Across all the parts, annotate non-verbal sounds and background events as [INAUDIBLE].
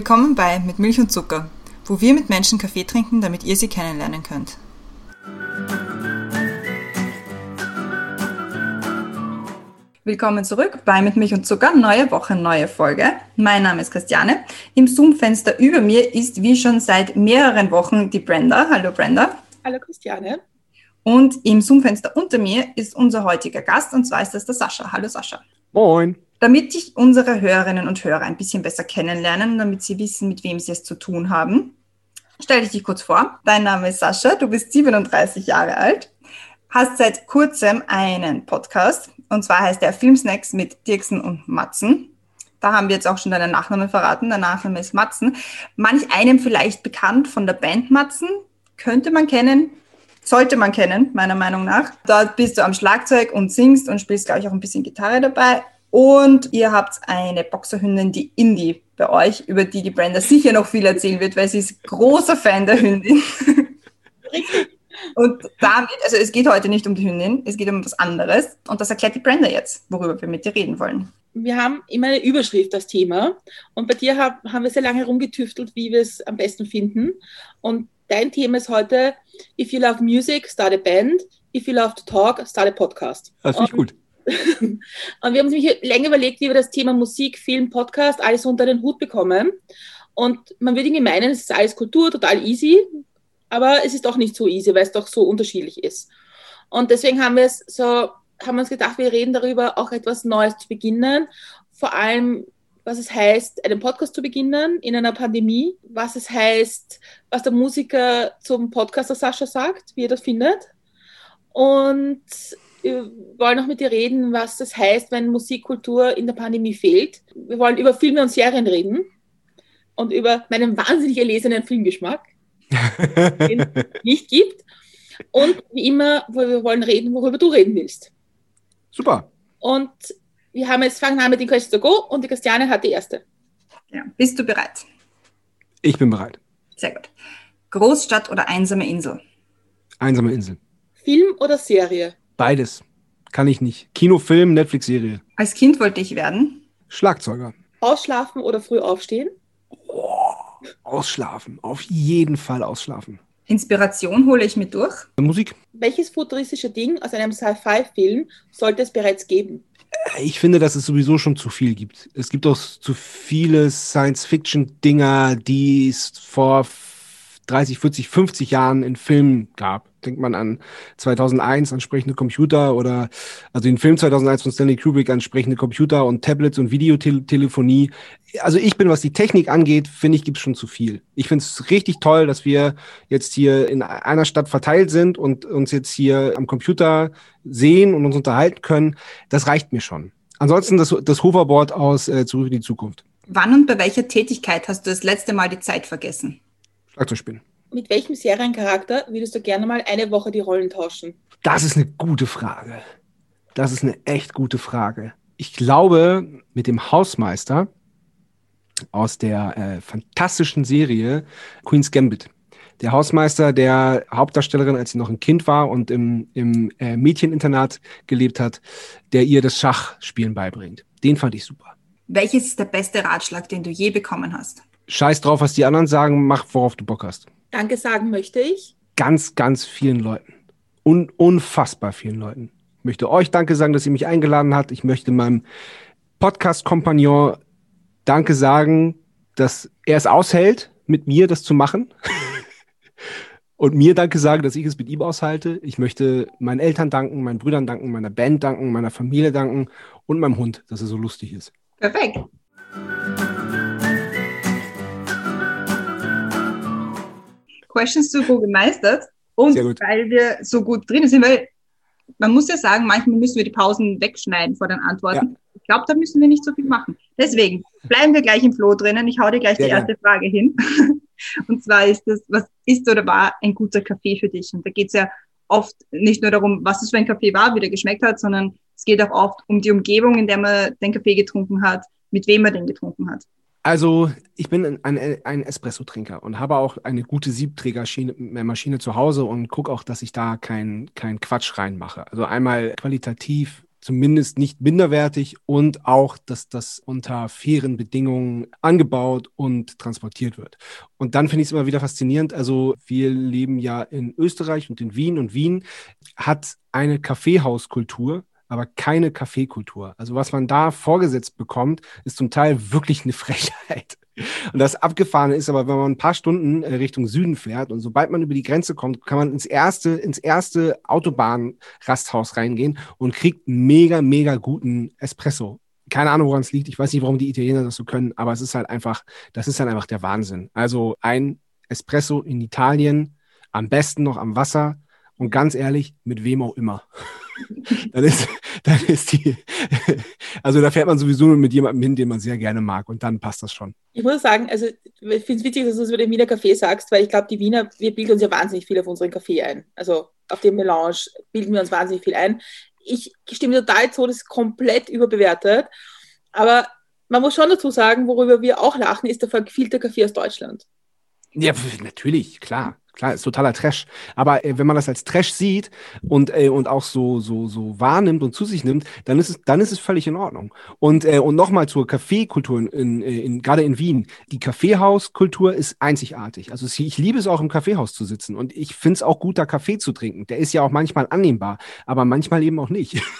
Willkommen bei Mit Milch und Zucker, wo wir mit Menschen Kaffee trinken, damit ihr sie kennenlernen könnt. Willkommen zurück bei Mit Milch und Zucker, neue Woche, neue Folge. Mein Name ist Christiane. Im Zoom-Fenster über mir ist wie schon seit mehreren Wochen die Brenda. Hallo Brenda. Hallo Christiane. Und im Zoom-Fenster unter mir ist unser heutiger Gast und zwar ist das der Sascha. Hallo Sascha. Moin. Damit ich unsere Hörerinnen und Hörer ein bisschen besser kennenlernen, damit sie wissen, mit wem sie es zu tun haben, stell dich dich kurz vor. Dein Name ist Sascha, du bist 37 Jahre alt, hast seit kurzem einen Podcast und zwar heißt der Filmsnacks mit Dirksen und Matzen. Da haben wir jetzt auch schon deinen Nachnamen verraten. Der Nachname ist Matzen. Manch einem vielleicht bekannt von der Band Matzen, könnte man kennen, sollte man kennen, meiner Meinung nach. Dort bist du am Schlagzeug und singst und spielst, glaube ich, auch ein bisschen Gitarre dabei. Und ihr habt eine Boxerhündin, die Indie, bei euch, über die die Brenda sicher noch viel erzählen wird, weil sie ist großer Fan der Hündin. Richtig. Und damit, also es geht heute nicht um die Hündin, es geht um was anderes. Und das erklärt die Brenda jetzt, worüber wir mit dir reden wollen. Wir haben immer eine Überschrift, das Thema. Und bei dir hab, haben wir sehr lange rumgetüftelt, wie wir es am besten finden. Und dein Thema ist heute, if you love music, start a band. If you love to talk, start a podcast. Das finde ich gut. Und wir haben uns länger überlegt, wie wir das Thema Musik, Film, Podcast alles unter den Hut bekommen. Und man würde irgendwie meinen, es ist alles Kultur, total easy, aber es ist doch nicht so easy, weil es doch so unterschiedlich ist. Und deswegen haben wir es so, haben uns gedacht, wir reden darüber, auch etwas Neues zu beginnen. Vor allem, was es heißt, einen Podcast zu beginnen in einer Pandemie, was es heißt, was der Musiker zum Podcaster Sascha sagt, wie er das findet. Und wir wollen auch mit dir reden, was das heißt, wenn Musikkultur in der Pandemie fehlt. Wir wollen über Filme und Serien reden und über meinen wahnsinnig erlesenen Filmgeschmack, [LAUGHS] den es nicht gibt. Und wie immer, wir wollen reden, worüber du reden willst. Super. Und wir haben jetzt fangen an mit den Questions to Go und die Christiane hat die erste. Ja. Bist du bereit? Ich bin bereit. Sehr gut. Großstadt oder einsame Insel? Einsame Insel. Film oder Serie? Beides. Kann ich nicht. Kinofilm, Netflix-Serie. Als Kind wollte ich werden? Schlagzeuger. Ausschlafen oder früh aufstehen? Oh, ausschlafen. Auf jeden Fall ausschlafen. Inspiration hole ich mit durch. Musik. Welches futuristische Ding aus einem Sci-Fi-Film sollte es bereits geben? Ich finde, dass es sowieso schon zu viel gibt. Es gibt auch zu viele Science-Fiction-Dinger, die es vor 30, 40, 50 Jahren in Filmen gab. Denkt man an 2001 ansprechende Computer oder also den Film 2001 von Stanley Kubrick ansprechende Computer und Tablets und Videotelefonie. Also ich bin, was die Technik angeht, finde ich, gibt es schon zu viel. Ich finde es richtig toll, dass wir jetzt hier in einer Stadt verteilt sind und uns jetzt hier am Computer sehen und uns unterhalten können. Das reicht mir schon. Ansonsten das, das Hoverboard aus äh, Zurück in die Zukunft. Wann und bei welcher Tätigkeit hast du das letzte Mal die Zeit vergessen? Schlagzeugspielen. Mit welchem Seriencharakter würdest du gerne mal eine Woche die Rollen tauschen? Das ist eine gute Frage. Das ist eine echt gute Frage. Ich glaube, mit dem Hausmeister aus der äh, fantastischen Serie Queen's Gambit. Der Hausmeister der Hauptdarstellerin, als sie noch ein Kind war und im, im äh, Mädcheninternat gelebt hat, der ihr das Schachspielen beibringt. Den fand ich super. Welches ist der beste Ratschlag, den du je bekommen hast? Scheiß drauf, was die anderen sagen, mach, worauf du Bock hast. Danke sagen möchte ich. Ganz, ganz vielen Leuten. Un unfassbar vielen Leuten. Ich möchte euch Danke sagen, dass ihr mich eingeladen habt. Ich möchte meinem Podcast-Kompagnon Danke sagen, dass er es aushält, mit mir das zu machen. [LAUGHS] Und mir Danke sagen, dass ich es mit ihm aushalte. Ich möchte meinen Eltern danken, meinen Brüdern danken, meiner Band danken, meiner Familie danken und meinem Hund, dass er so lustig ist. Perfekt. Questions to Go gemeistert. Und weil wir so gut drin sind, weil man muss ja sagen, manchmal müssen wir die Pausen wegschneiden vor den Antworten. Ja. Ich glaube, da müssen wir nicht so viel machen. Deswegen bleiben wir gleich im Flow drinnen. Ich hau dir gleich Sehr die erste Frage hin. [LAUGHS] Und zwar ist das, was ist oder war ein guter Kaffee für dich? Und da geht es ja oft nicht nur darum, was es für ein Kaffee war, wie der geschmeckt hat, sondern es geht auch oft um die Umgebung, in der man den Kaffee getrunken hat, mit wem man den getrunken hat. Also, ich bin ein, ein Espresso-Trinker und habe auch eine gute Siebträgermaschine zu Hause und gucke auch, dass ich da keinen kein Quatsch reinmache. Also einmal qualitativ zumindest nicht minderwertig und auch, dass das unter fairen Bedingungen angebaut und transportiert wird. Und dann finde ich es immer wieder faszinierend. Also wir leben ja in Österreich und in Wien und Wien hat eine Kaffeehauskultur, aber keine Kaffeekultur. Also was man da vorgesetzt bekommt, ist zum Teil wirklich eine [LAUGHS] Frechheit. Und das Abgefahrene ist aber, wenn man ein paar Stunden äh, Richtung Süden fährt und sobald man über die Grenze kommt, kann man ins erste, ins erste Autobahnrasthaus reingehen und kriegt mega, mega guten Espresso. Keine Ahnung, woran es liegt. Ich weiß nicht, warum die Italiener das so können, aber es ist halt einfach, das ist halt einfach der Wahnsinn. Also ein Espresso in Italien, am besten noch am Wasser und ganz ehrlich, mit wem auch immer. [LAUGHS] [LAUGHS] dann ist, dann ist die, [LAUGHS] also da fährt man sowieso nur mit jemandem hin, den man sehr gerne mag und dann passt das schon. Ich muss sagen, also ich finde es witzig, dass du es über den Wiener Kaffee sagst, weil ich glaube, die Wiener, wir bilden uns ja wahnsinnig viel auf unseren Kaffee ein. Also auf dem Melange bilden wir uns wahnsinnig viel ein. Ich stimme total zu, das ist komplett überbewertet. Aber man muss schon dazu sagen, worüber wir auch lachen, ist der verquielte Kaffee aus Deutschland. Ja, natürlich, klar. Klar, ist totaler Trash. Aber äh, wenn man das als Trash sieht und, äh, und auch so, so, so wahrnimmt und zu sich nimmt, dann ist es, dann ist es völlig in Ordnung. Und, äh, und nochmal zur Kaffeekultur, in, in, in, gerade in Wien. Die Kaffeehauskultur ist einzigartig. Also ich liebe es auch im Kaffeehaus zu sitzen und ich finde es auch gut, da Kaffee zu trinken. Der ist ja auch manchmal annehmbar, aber manchmal eben auch nicht. [LAUGHS]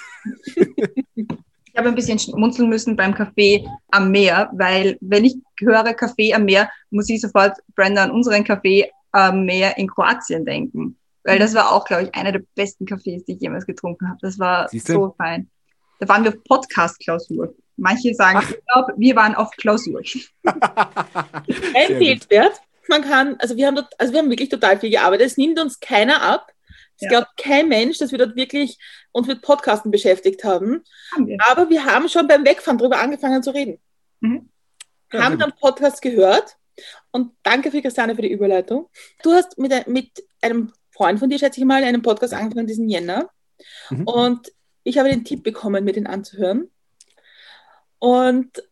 Ich habe ein bisschen schmunzeln müssen beim Kaffee am Meer, weil wenn ich höre Kaffee am Meer, muss ich sofort Brenda an unseren Kaffee äh, mehr in Kroatien denken. Weil das war auch, glaube ich, einer der besten Kaffees, die ich jemals getrunken habe. Das war Siehste? so fein. Da waren wir auf Podcast-Klausur. Manche sagen Ach. Urlaub, wir waren auf Klausur. [LAUGHS] Empfehlenswert. Man kann, also wir haben dort, also wir haben wirklich total viel gearbeitet. Es nimmt uns keiner ab. Es ja. glaubt kein Mensch, dass wir dort wirklich uns mit Podcasten beschäftigt haben. haben wir. Aber wir haben schon beim Wegfahren darüber angefangen zu reden. Mhm. Haben dann Podcast gehört und danke für Christiane für die Überleitung. Du hast mit, mit einem Freund von dir, schätze ich mal, einen Podcast angefangen diesen Jänner. Mhm. Und ich habe den Tipp bekommen, mir den anzuhören. Und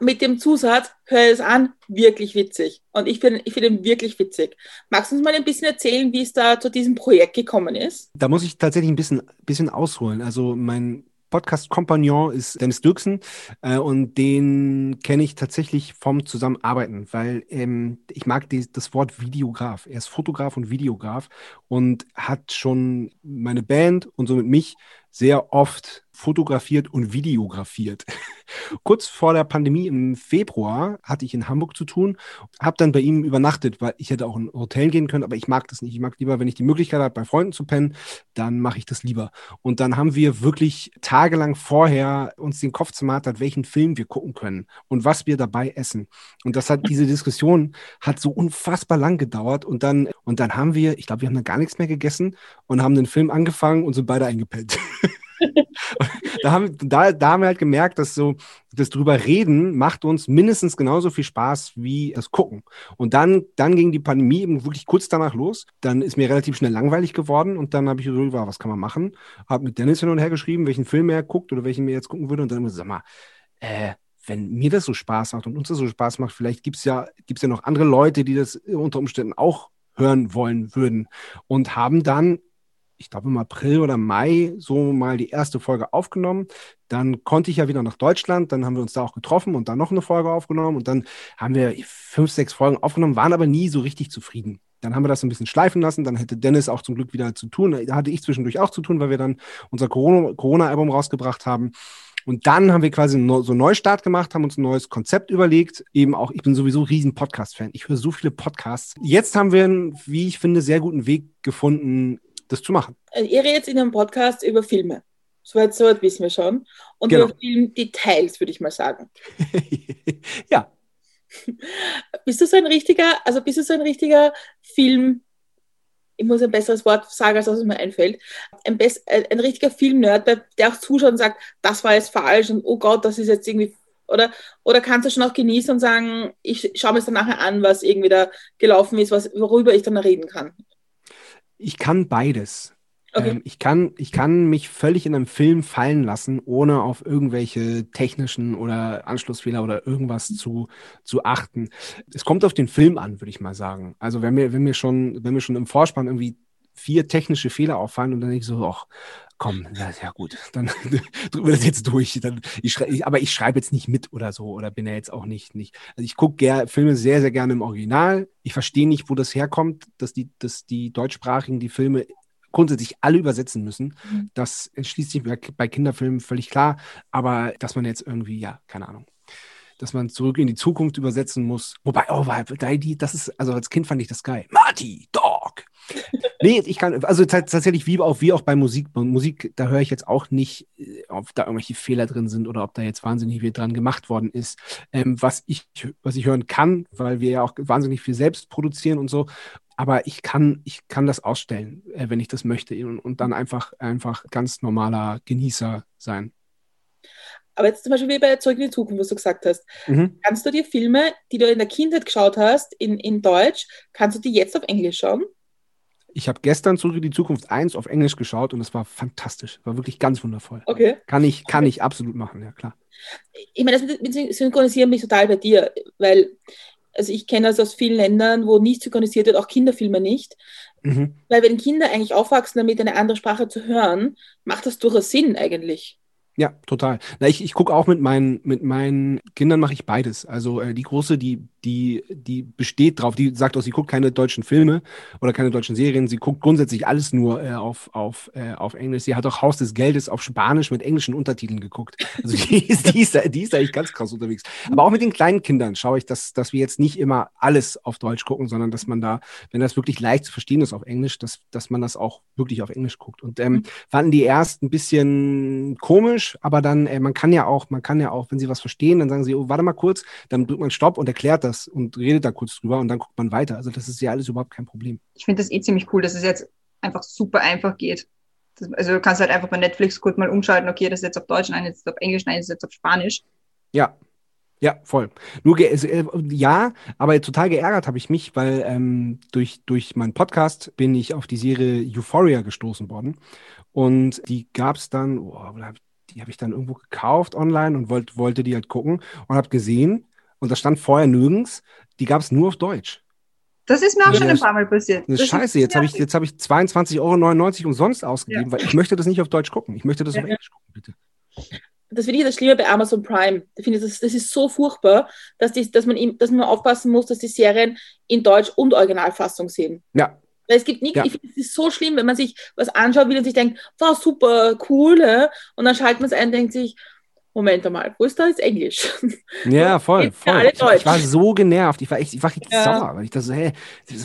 mit dem Zusatz, hör es an, wirklich witzig. Und ich finde ich find ihn wirklich witzig. Magst du uns mal ein bisschen erzählen, wie es da zu diesem Projekt gekommen ist? Da muss ich tatsächlich ein bisschen, bisschen ausholen. Also mein Podcast-Kompagnon ist Dennis Dirksen äh, und den kenne ich tatsächlich vom Zusammenarbeiten, weil ähm, ich mag die, das Wort Videograf. Er ist Fotograf und Videograf und hat schon meine Band und somit mich sehr oft fotografiert und videografiert. Kurz vor der Pandemie im Februar hatte ich in Hamburg zu tun, habe dann bei ihm übernachtet, weil ich hätte auch in ein Hotel gehen können, aber ich mag das nicht. Ich mag lieber, wenn ich die Möglichkeit habe, bei Freunden zu pennen, dann mache ich das lieber. Und dann haben wir wirklich tagelang vorher uns den Kopf zermartert, welchen Film wir gucken können und was wir dabei essen. Und das hat diese Diskussion hat so unfassbar lang gedauert und dann und dann haben wir, ich glaube, wir haben dann gar nichts mehr gegessen und haben den Film angefangen und sind beide eingepennt. [LAUGHS] [LAUGHS] da, haben, da, da haben wir halt gemerkt, dass so das drüber reden macht uns mindestens genauso viel Spaß wie das Gucken. Und dann, dann ging die Pandemie eben wirklich kurz danach los. Dann ist mir relativ schnell langweilig geworden und dann habe ich so, was kann man machen? Habe mit Dennis hin und her geschrieben, welchen Film er guckt oder welchen mir jetzt gucken würde. Und dann sag mal, äh, wenn mir das so Spaß macht und uns das so Spaß macht, vielleicht gibt es ja, gibt's ja noch andere Leute, die das unter Umständen auch hören wollen würden. Und haben dann ich glaube im April oder Mai so mal die erste Folge aufgenommen. Dann konnte ich ja wieder nach Deutschland, dann haben wir uns da auch getroffen und dann noch eine Folge aufgenommen und dann haben wir fünf, sechs Folgen aufgenommen, waren aber nie so richtig zufrieden. Dann haben wir das ein bisschen schleifen lassen, dann hätte Dennis auch zum Glück wieder zu tun. Da hatte ich zwischendurch auch zu tun, weil wir dann unser Corona-Album rausgebracht haben. Und dann haben wir quasi so einen Neustart gemacht, haben uns ein neues Konzept überlegt. Eben auch, ich bin sowieso riesen Podcast-Fan. Ich höre so viele Podcasts. Jetzt haben wir einen, wie ich finde, sehr guten Weg gefunden, das zu machen. Also ihr redet in einem Podcast über Filme. Soweit, soweit wissen wir schon. Und genau. über Filmdetails, würde ich mal sagen. [LAUGHS] ja. Bist du so ein richtiger, also bist du so ein richtiger Film, ich muss ein besseres Wort sagen, als was mir einfällt, ein, best, ein, ein richtiger Film-Nerd, der auch zuschaut und sagt, das war jetzt falsch und oh Gott, das ist jetzt irgendwie oder, oder kannst du schon auch genießen und sagen, ich schaue mir es dann nachher an, was irgendwie da gelaufen ist, was, worüber ich dann reden kann? Ich kann beides. Okay. Ähm, ich, kann, ich kann mich völlig in einem Film fallen lassen, ohne auf irgendwelche technischen oder Anschlussfehler oder irgendwas zu, zu achten. Es kommt auf den Film an, würde ich mal sagen. Also wenn wir, wenn wir schon, wenn wir schon im Vorspann irgendwie vier technische Fehler auffallen und dann denke ich so, ach, komm, ja, gut, dann [LAUGHS] drücken wir das jetzt durch. Dann, ich schrei, aber ich schreibe jetzt nicht mit oder so oder bin ja jetzt auch nicht, nicht. Also ich gucke Filme sehr, sehr gerne im Original. Ich verstehe nicht, wo das herkommt, dass die, dass die deutschsprachigen die Filme grundsätzlich alle übersetzen müssen. Mhm. Das schließt sich bei Kinderfilmen völlig klar, aber dass man jetzt irgendwie, ja, keine Ahnung dass man zurück in die Zukunft übersetzen muss. Wobei, oh, das ist, also als Kind fand ich das geil. Marty, Dog. [LAUGHS] nee, ich kann, also tatsächlich wie auch, wie auch bei Musik. Musik, da höre ich jetzt auch nicht, äh, ob da irgendwelche Fehler drin sind oder ob da jetzt wahnsinnig viel dran gemacht worden ist. Ähm, was ich, was ich hören kann, weil wir ja auch wahnsinnig viel selbst produzieren und so. Aber ich kann, ich kann das ausstellen, äh, wenn ich das möchte und, und dann einfach, einfach ganz normaler Genießer sein. Aber jetzt zum Beispiel wie bei Zurück in die Zukunft, was du gesagt hast. Mhm. Kannst du dir Filme, die du in der Kindheit geschaut hast, in, in Deutsch, kannst du die jetzt auf Englisch schauen? Ich habe gestern Zurück in die Zukunft 1 auf Englisch geschaut und es war fantastisch. War wirklich ganz wundervoll. Okay. Kann ich, kann okay. ich absolut machen, ja klar. Ich meine, das mit Synchronisieren mich total bei dir, weil also ich kenne das aus vielen Ländern, wo nicht synchronisiert wird, auch Kinderfilme nicht. Mhm. Weil wenn Kinder eigentlich aufwachsen, damit eine andere Sprache zu hören, macht das durchaus Sinn eigentlich. Ja, total. Na, ich ich gucke auch mit meinen, mit meinen Kindern mache ich beides. Also äh, die große, die, die, die besteht drauf, die sagt auch, sie guckt keine deutschen Filme oder keine deutschen Serien, sie guckt grundsätzlich alles nur äh, auf, auf, äh, auf Englisch. Sie hat auch Haus des Geldes auf Spanisch mit englischen Untertiteln geguckt. Also die [LAUGHS] ist, die ist, die ist eigentlich ganz krass unterwegs. Aber auch mit den kleinen Kindern schaue ich, dass, dass wir jetzt nicht immer alles auf Deutsch gucken, sondern dass man da, wenn das wirklich leicht zu verstehen ist auf Englisch, dass, dass man das auch wirklich auf Englisch guckt. Und ähm, fanden die erst ein bisschen komisch, aber dann, ey, man kann ja auch, man kann ja auch, wenn sie was verstehen, dann sagen sie, oh, warte mal kurz, dann drückt man Stopp und erklärt das und redet da kurz drüber und dann guckt man weiter. Also das ist ja alles überhaupt kein Problem. Ich finde das eh ziemlich cool, dass es jetzt einfach super einfach geht. Das, also du kannst halt einfach bei Netflix kurz mal umschalten, okay, das ist jetzt auf Deutsch, nein, das ist auf Englisch, nein, das ist jetzt auf Spanisch. Ja, ja, voll. Nur äh, ja, aber total geärgert habe ich mich, weil ähm, durch, durch meinen Podcast bin ich auf die Serie Euphoria gestoßen worden. Und die gab es dann, oh, die habe ich dann irgendwo gekauft online und wollt, wollte die halt gucken und habe gesehen, und das stand vorher nirgends, die gab es nur auf Deutsch. Das ist mir auch ja, schon ein paar Mal passiert. Das scheiße, jetzt habe ich, hab ich 22,99 Euro umsonst ausgegeben, ja. weil ich möchte das nicht auf Deutsch gucken. Ich möchte das ja, auf Englisch gucken, bitte. Das finde ich das Schlimme bei Amazon Prime. Ich finde, das, das ist so furchtbar, dass, die, dass, man, dass man aufpassen muss, dass die Serien in Deutsch und Originalfassung sehen. Ja, weil es gibt nichts, ja. ich finde, es ist so schlimm, wenn man sich was anschaut will und sich denkt, wow, super, cool, und dann schaltet man es ein und denkt sich, Moment mal, wo ist da jetzt Englisch? [LAUGHS] Ja, voll, voll. Ich, ich, war so genervt, ich war echt, ich war richtig ja. sauer, weil ich dachte so, hey,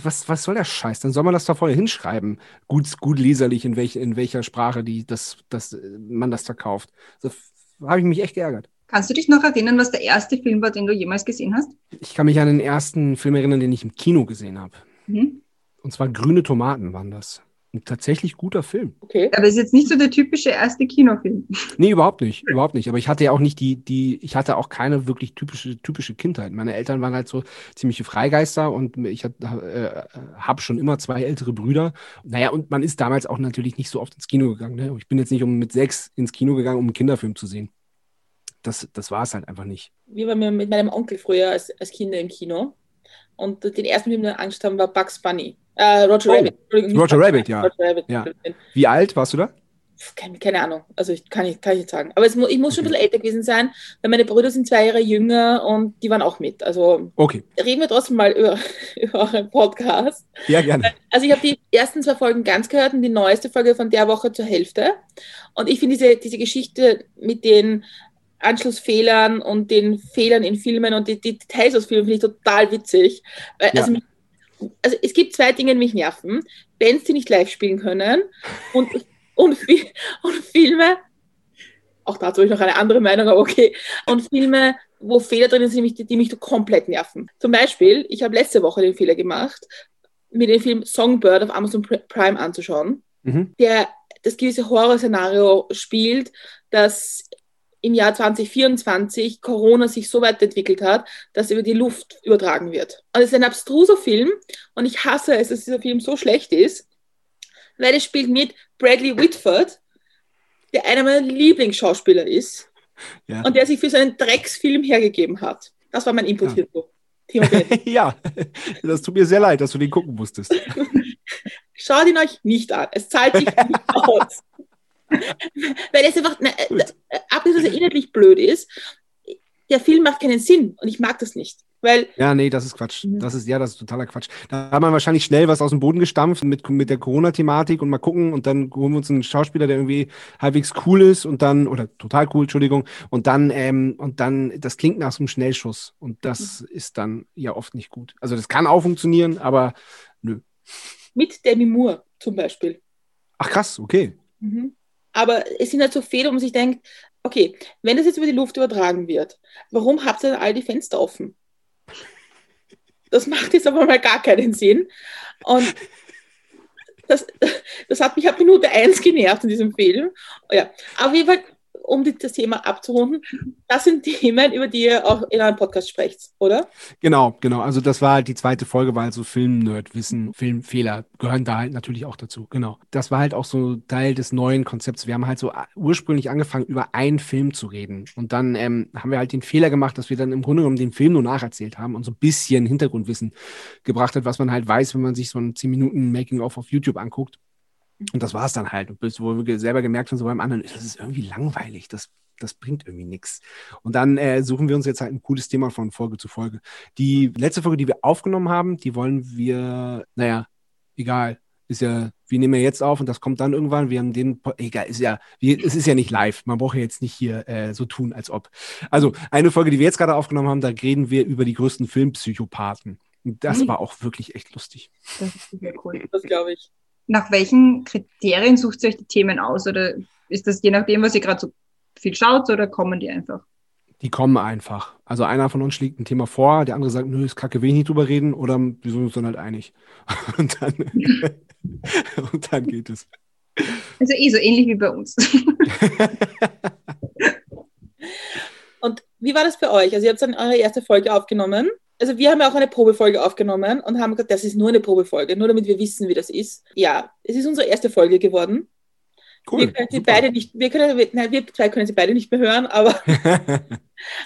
was, was soll der Scheiß? Dann soll man das da vorher hinschreiben, gut, gut leserlich, in, welch, in welcher Sprache die, das, das, man das verkauft. So habe ich mich echt geärgert. Kannst du dich noch erinnern, was der erste Film war, den du jemals gesehen hast? Ich kann mich an den ersten Film erinnern, den ich im Kino gesehen habe. Mhm. Und zwar Grüne Tomaten waren das. Ein tatsächlich guter Film. Okay. Aber ist jetzt nicht so der typische erste Kinofilm. [LAUGHS] Nee, überhaupt nicht. Überhaupt nicht. Aber ich hatte ja auch nicht die, die, ich hatte auch keine wirklich typische, typische Kindheit. Meine Eltern waren halt so ziemliche Freigeister und ich äh, habe schon immer zwei ältere Brüder. Naja, und man ist damals auch natürlich nicht so oft ins Kino gegangen. Ne? Ich bin jetzt nicht um mit sechs ins Kino gegangen, um einen Kinderfilm zu sehen. Das, das war es halt einfach nicht. Wir waren mit meinem Onkel früher als, als Kinder im Kino. Und den ersten Film, den wir Angst haben, war Bugs Bunny. Äh, Roger oh, Rabbit. Roger Rabbit, ja. Roger Rabbit. ja. Wie alt warst du da? Keine, keine, Ahnung, also ich kann, ich, kann ich nicht sagen. Aber es, ich muss schon okay. ein bisschen älter gewesen sein, weil meine Brüder sind zwei Jahre jünger und die waren auch mit. Also okay. reden wir trotzdem mal über, [LAUGHS] über euren Podcast. Ja, gerne. Also ich habe die ersten zwei Folgen ganz gehört und die neueste Folge von der Woche zur Hälfte. Und ich finde diese, diese Geschichte mit den Anschlussfehlern und den Fehlern in Filmen und die, die Details aus Filmen finde ich total witzig. Weil, ja. also, also, es gibt zwei Dinge, die mich nerven. Bands, die nicht live spielen können und, und, und Filme, auch dazu habe ich noch eine andere Meinung, aber okay, und Filme, wo Fehler drin sind, die, die mich komplett nerven. Zum Beispiel, ich habe letzte Woche den Fehler gemacht, mir den Film Songbird auf Amazon Prime anzuschauen, mhm. der das gewisse Horrorszenario spielt, dass im Jahr 2024 Corona sich so weit entwickelt hat, dass über die Luft übertragen wird. Und es ist ein abstruser Film und ich hasse es, dass dieser Film so schlecht ist, weil es spielt mit Bradley Whitford, der einer meiner Lieblingsschauspieler ist ja. und der sich für seinen Drecksfilm hergegeben hat. Das war mein Input ja. hierzu. [LAUGHS] ja, das tut mir sehr leid, dass du den gucken musstest. [LAUGHS] Schaut ihn euch nicht an. Es zahlt sich nicht [LAUGHS] aus. [LAUGHS] Weil es einfach, ne, äh, abgesehen, dass er inhaltlich blöd ist, der Film macht keinen Sinn und ich mag das nicht. Weil ja, nee, das ist Quatsch. Mhm. Das ist, ja, das ist totaler Quatsch. Da hat man wahrscheinlich schnell was aus dem Boden gestampft mit, mit der Corona-Thematik und mal gucken und dann holen wir uns einen Schauspieler, der irgendwie halbwegs cool ist und dann, oder total cool, Entschuldigung, und dann, ähm, und dann, das klingt nach so einem Schnellschuss und das mhm. ist dann ja oft nicht gut. Also das kann auch funktionieren, aber nö. Mit Demi Moore zum Beispiel. Ach krass, okay. Mhm. Aber es sind halt so Fehler, wo man sich denkt, okay, wenn das jetzt über die Luft übertragen wird, warum habt ihr dann all die Fenster offen? Das macht jetzt aber mal gar keinen Sinn. Und das, das hat mich ab Minute 1 genervt in diesem Film. Ja, auf jeden Fall um das Thema abzurunden, das sind Themen, über die ihr auch in einem Podcast sprecht, oder? Genau, genau. Also das war halt die zweite Folge, weil so Film-Nerd-Wissen, Filmfehler gehören da halt natürlich auch dazu. Genau. Das war halt auch so Teil des neuen Konzepts. Wir haben halt so ursprünglich angefangen, über einen Film zu reden. Und dann ähm, haben wir halt den Fehler gemacht, dass wir dann im Grunde genommen den Film nur nacherzählt haben und so ein bisschen Hintergrundwissen gebracht hat, was man halt weiß, wenn man sich so ein 10 Minuten Making-of auf YouTube anguckt. Und das war es dann halt. Und bis wo wir selber gemerkt haben, so beim anderen, das ist irgendwie langweilig, das, das bringt irgendwie nichts. Und dann äh, suchen wir uns jetzt halt ein cooles Thema von Folge zu Folge. Die letzte Folge, die wir aufgenommen haben, die wollen wir, naja, egal. Ist ja, wir nehmen ja jetzt auf und das kommt dann irgendwann. Wir haben den, egal, ist ja, wir, es ist ja nicht live. Man braucht ja jetzt nicht hier äh, so tun, als ob. Also, eine Folge, die wir jetzt gerade aufgenommen haben, da reden wir über die größten Filmpsychopathen. Und das mhm. war auch wirklich echt lustig. Das ist sehr cool. Das glaube ich nach welchen Kriterien sucht ihr euch die Themen aus? Oder ist das je nachdem, was ihr gerade so viel schaut, oder kommen die einfach? Die kommen einfach. Also einer von uns schlägt ein Thema vor, der andere sagt, nö, ist kacke, will ich nicht drüber reden, oder wir sind uns dann halt einig. [LAUGHS] Und dann, [LAUGHS] und dann geht es. Also eh so ähnlich wie bei uns. [LAUGHS] und wie war das für euch? Also ihr habt dann eure erste Folge aufgenommen also wir haben ja auch eine Probefolge aufgenommen und haben gesagt, das ist nur eine Probefolge, nur damit wir wissen, wie das ist. Ja, es ist unsere erste Folge geworden. Cool, wir können sie beide nicht, wir können, nein, wir zwei können sie beide nicht mehr hören, aber, [LAUGHS]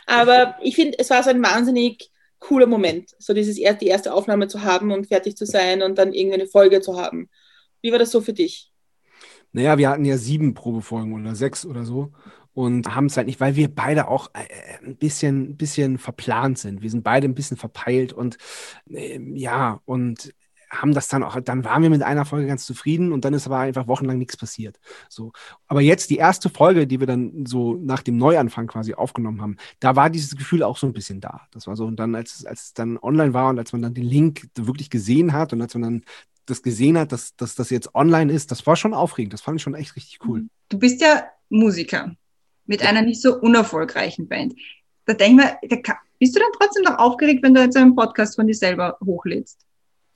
aber ich finde, es war so ein wahnsinnig cooler Moment, so dieses die erste Aufnahme zu haben und fertig zu sein und dann irgendwie eine Folge zu haben. Wie war das so für dich? Naja, wir hatten ja sieben Probefolgen oder sechs oder so und haben es halt nicht, weil wir beide auch äh, ein bisschen, bisschen verplant sind. Wir sind beide ein bisschen verpeilt und äh, ja, und haben das dann auch, dann waren wir mit einer Folge ganz zufrieden und dann ist aber einfach wochenlang nichts passiert. So. Aber jetzt die erste Folge, die wir dann so nach dem Neuanfang quasi aufgenommen haben, da war dieses Gefühl auch so ein bisschen da. Das war so, und dann, als, als es dann online war und als man dann den Link wirklich gesehen hat und als man dann das gesehen hat, dass, dass das jetzt online ist, das war schon aufregend. Das fand ich schon echt richtig cool. Du bist ja Musiker mit einer nicht so unerfolgreichen Band. Da denke ich mir, bist du dann trotzdem noch aufgeregt, wenn du jetzt einen Podcast von dir selber hochlädst?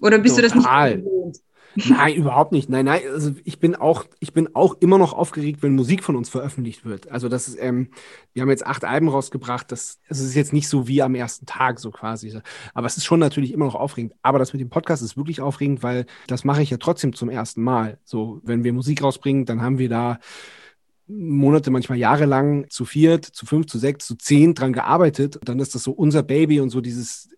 Oder bist Total. du das nicht gewohnt? Nein, überhaupt nicht. Nein, nein, also ich bin auch, ich bin auch immer noch aufgeregt, wenn Musik von uns veröffentlicht wird. Also das ist, ähm, wir haben jetzt acht Alben rausgebracht. Das, das ist jetzt nicht so wie am ersten Tag so quasi. Aber es ist schon natürlich immer noch aufregend. Aber das mit dem Podcast ist wirklich aufregend, weil das mache ich ja trotzdem zum ersten Mal. So, wenn wir Musik rausbringen, dann haben wir da Monate, manchmal jahrelang zu viert, zu fünf, zu sechs, zu zehn dran gearbeitet. Dann ist das so unser Baby und so dieses,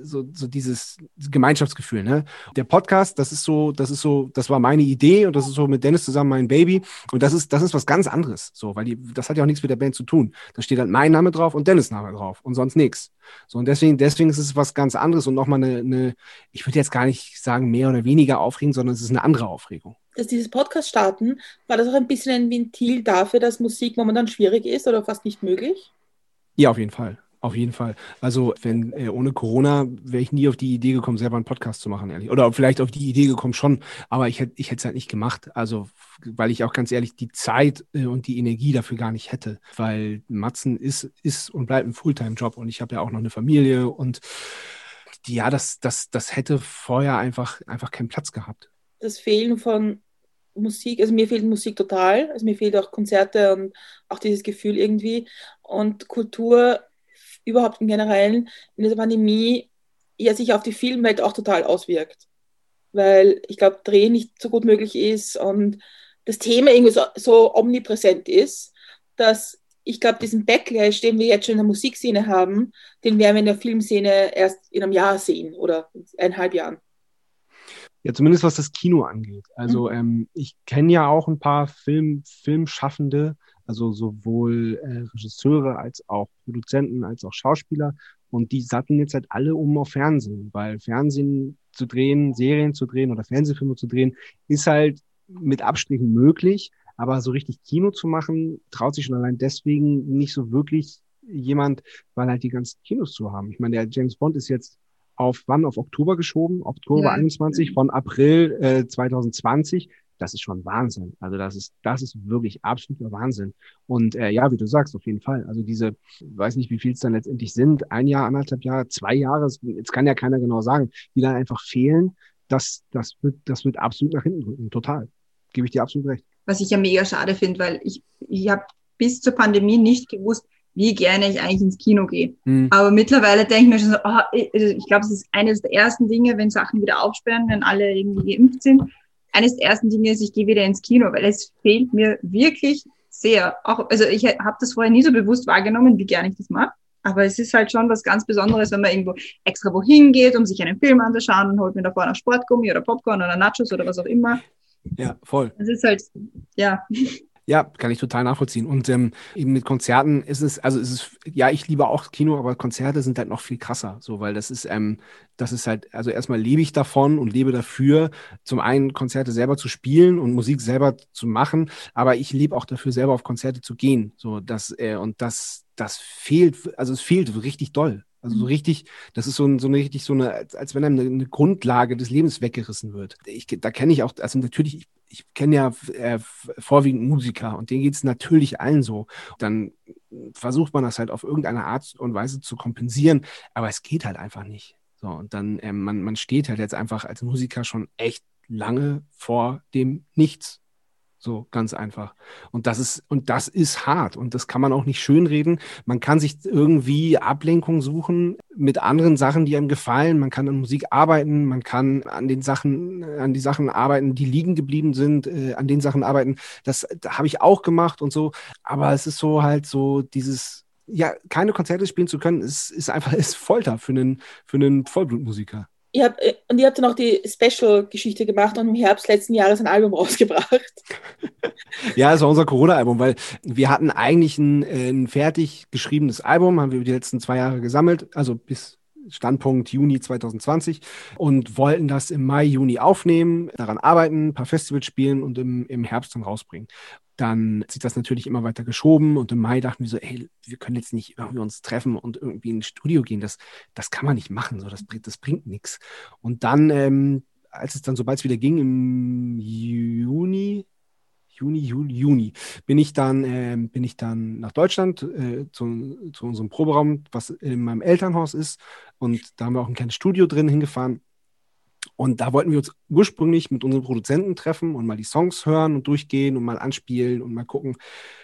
so, so dieses Gemeinschaftsgefühl. Ne? Der Podcast, das ist so, das ist so, das war meine Idee und das ist so mit Dennis zusammen mein Baby. Und das ist, das ist was ganz anderes. So, weil die, das hat ja auch nichts mit der Band zu tun. Da steht halt mein Name drauf und Dennis Name drauf und sonst nichts. So, und deswegen, deswegen ist es was ganz anderes und nochmal eine, eine, ich würde jetzt gar nicht sagen mehr oder weniger aufregend, sondern es ist eine andere Aufregung dass dieses Podcast starten, war das auch ein bisschen ein Ventil dafür, dass Musik momentan schwierig ist oder fast nicht möglich? Ja, auf jeden Fall. Auf jeden Fall. Also, wenn äh, ohne Corona wäre ich nie auf die Idee gekommen, selber einen Podcast zu machen, ehrlich. Oder vielleicht auf die Idee gekommen schon, aber ich hätte ich es halt nicht gemacht. Also, weil ich auch ganz ehrlich die Zeit äh, und die Energie dafür gar nicht hätte. Weil Matzen ist, ist und bleibt ein Fulltime-Job und ich habe ja auch noch eine Familie und ja, das, das, das hätte vorher einfach, einfach keinen Platz gehabt. Das Fehlen von Musik, also mir fehlt Musik total, also mir fehlt auch Konzerte und auch dieses Gefühl irgendwie. Und Kultur überhaupt im Generellen in dieser Pandemie ja sich auf die Filmwelt auch total auswirkt, weil ich glaube, Drehen nicht so gut möglich ist und das Thema irgendwie so, so omnipräsent ist, dass ich glaube, diesen Backlash, den wir jetzt schon in der Musikszene haben, den werden wir in der Filmszene erst in einem Jahr sehen oder eineinhalb Jahren. Ja, zumindest was das Kino angeht. Also mhm. ähm, ich kenne ja auch ein paar Film, Filmschaffende, also sowohl äh, Regisseure als auch Produzenten als auch Schauspieler. Und die satteln jetzt halt alle um auf Fernsehen, weil Fernsehen zu drehen, Serien zu drehen oder Fernsehfilme zu drehen, ist halt mit Abstrichen möglich. Aber so richtig Kino zu machen, traut sich schon allein deswegen nicht so wirklich jemand, weil halt die ganzen Kinos zu haben. Ich meine, der James Bond ist jetzt auf wann? Auf Oktober geschoben, Oktober ja. 21 von April äh, 2020. Das ist schon Wahnsinn. Also das ist, das ist wirklich absoluter Wahnsinn. Und äh, ja, wie du sagst, auf jeden Fall. Also diese, weiß nicht, wie viel es dann letztendlich sind, ein Jahr, anderthalb Jahre, zwei Jahre, jetzt kann ja keiner genau sagen, die dann einfach fehlen, das, das wird, das wird absolut nach hinten drücken. Total. Gebe ich dir absolut recht. Was ich ja mega schade finde, weil ich, ich habe bis zur Pandemie nicht gewusst, wie gerne ich eigentlich ins Kino gehe. Mhm. Aber mittlerweile denke ich mir schon so, oh, ich, glaube, es ist eines der ersten Dinge, wenn Sachen wieder aufsperren, wenn alle irgendwie geimpft sind. Eines der ersten Dinge ist, ich gehe wieder ins Kino, weil es fehlt mir wirklich sehr. Auch, also ich habe das vorher nie so bewusst wahrgenommen, wie gerne ich das mache. Aber es ist halt schon was ganz Besonderes, wenn man irgendwo extra wohin geht, um sich einen Film anzuschauen und holt mir davor noch Sportgummi oder Popcorn oder Nachos oder was auch immer. Ja, voll. Es ist halt, ja. Ja, kann ich total nachvollziehen. Und ähm, eben mit Konzerten ist es, also ist es, ja, ich liebe auch Kino, aber Konzerte sind halt noch viel krasser, so, weil das ist, ähm, das ist halt, also erstmal lebe ich davon und lebe dafür, zum einen Konzerte selber zu spielen und Musik selber zu machen, aber ich lebe auch dafür, selber auf Konzerte zu gehen. So, das, äh, und das, das fehlt, also es fehlt richtig doll. Also so mhm. richtig, das ist so, ein, so eine richtig so eine, als wenn einem eine, eine Grundlage des Lebens weggerissen wird. Ich, da kenne ich auch, also natürlich, ich, ich kenne ja äh, vorwiegend Musiker und denen geht es natürlich allen so. Dann versucht man das halt auf irgendeine Art und Weise zu kompensieren, aber es geht halt einfach nicht. So, und dann, ähm, man, man steht halt jetzt einfach als Musiker schon echt lange vor dem Nichts. So ganz einfach. Und das ist, und das ist hart. Und das kann man auch nicht schönreden. Man kann sich irgendwie Ablenkung suchen mit anderen Sachen, die einem gefallen. Man kann an Musik arbeiten, man kann an den Sachen, an die Sachen arbeiten, die liegen geblieben sind, äh, an den Sachen arbeiten. Das, das habe ich auch gemacht und so. Aber es ist so halt so dieses, ja, keine Konzerte spielen zu können, ist, ist einfach [LAUGHS] ist Folter für einen, für einen Vollblutmusiker. Ihr habt, äh, und ihr habt dann auch die Special-Geschichte gemacht und im Herbst letzten Jahres ein Album [LAUGHS] rausgebracht. ja, das war unser Corona-Album, weil wir hatten eigentlich ein, äh, ein fertig geschriebenes Album, haben wir über die letzten zwei Jahre gesammelt, also bis Standpunkt Juni 2020 und wollten das im Mai, Juni aufnehmen, daran arbeiten, ein paar Festivals spielen und im, im Herbst dann rausbringen. Dann hat sich das natürlich immer weiter geschoben und im Mai dachten wir so, ey, wir können jetzt nicht irgendwie uns treffen und irgendwie in ein Studio gehen. Das, das kann man nicht machen, so, das, das bringt nichts. Und dann, ähm, als es dann, sobald es wieder ging, im Juni, Juni, Juli, Juni, bin ich dann, äh, bin ich dann nach Deutschland äh, zu, zu unserem Proberaum, was in meinem Elternhaus ist. Und da haben wir auch ein kleines Studio drin hingefahren. Und da wollten wir uns ursprünglich mit unseren Produzenten treffen und mal die Songs hören und durchgehen und mal anspielen und mal gucken,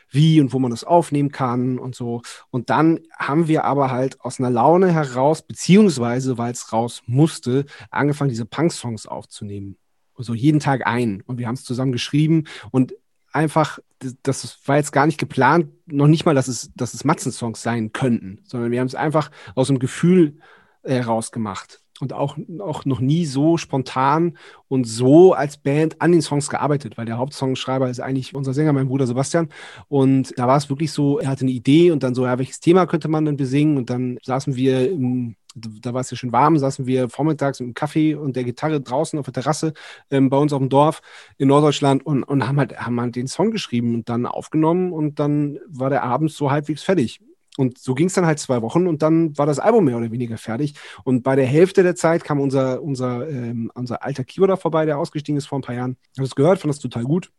wie und wo man das aufnehmen kann und so. Und dann haben wir aber halt aus einer Laune heraus, beziehungsweise weil es raus musste, angefangen, diese Punk-Songs aufzunehmen. So jeden Tag ein. Und wir haben es zusammen geschrieben und einfach, das war jetzt gar nicht geplant, noch nicht mal, dass es, dass es Matzen-Songs sein könnten, sondern wir haben es einfach aus dem Gefühl heraus gemacht und auch, auch noch nie so spontan und so als Band an den Songs gearbeitet, weil der Hauptsongschreiber ist eigentlich unser Sänger, mein Bruder Sebastian. Und da war es wirklich so, er hatte eine Idee und dann so, ja, welches Thema könnte man denn besingen? Und dann saßen wir im, da war es ja schon warm, saßen wir vormittags im Kaffee und der Gitarre draußen auf der Terrasse ähm, bei uns auf dem Dorf in Norddeutschland und, und haben halt, haben halt den Song geschrieben und dann aufgenommen und dann war der Abend so halbwegs fertig. Und so ging es dann halt zwei Wochen und dann war das Album mehr oder weniger fertig. Und bei der Hälfte der Zeit kam unser, unser, ähm, unser alter Keyboarder vorbei, der ausgestiegen ist vor ein paar Jahren. Ich habe es gehört, fand das total gut.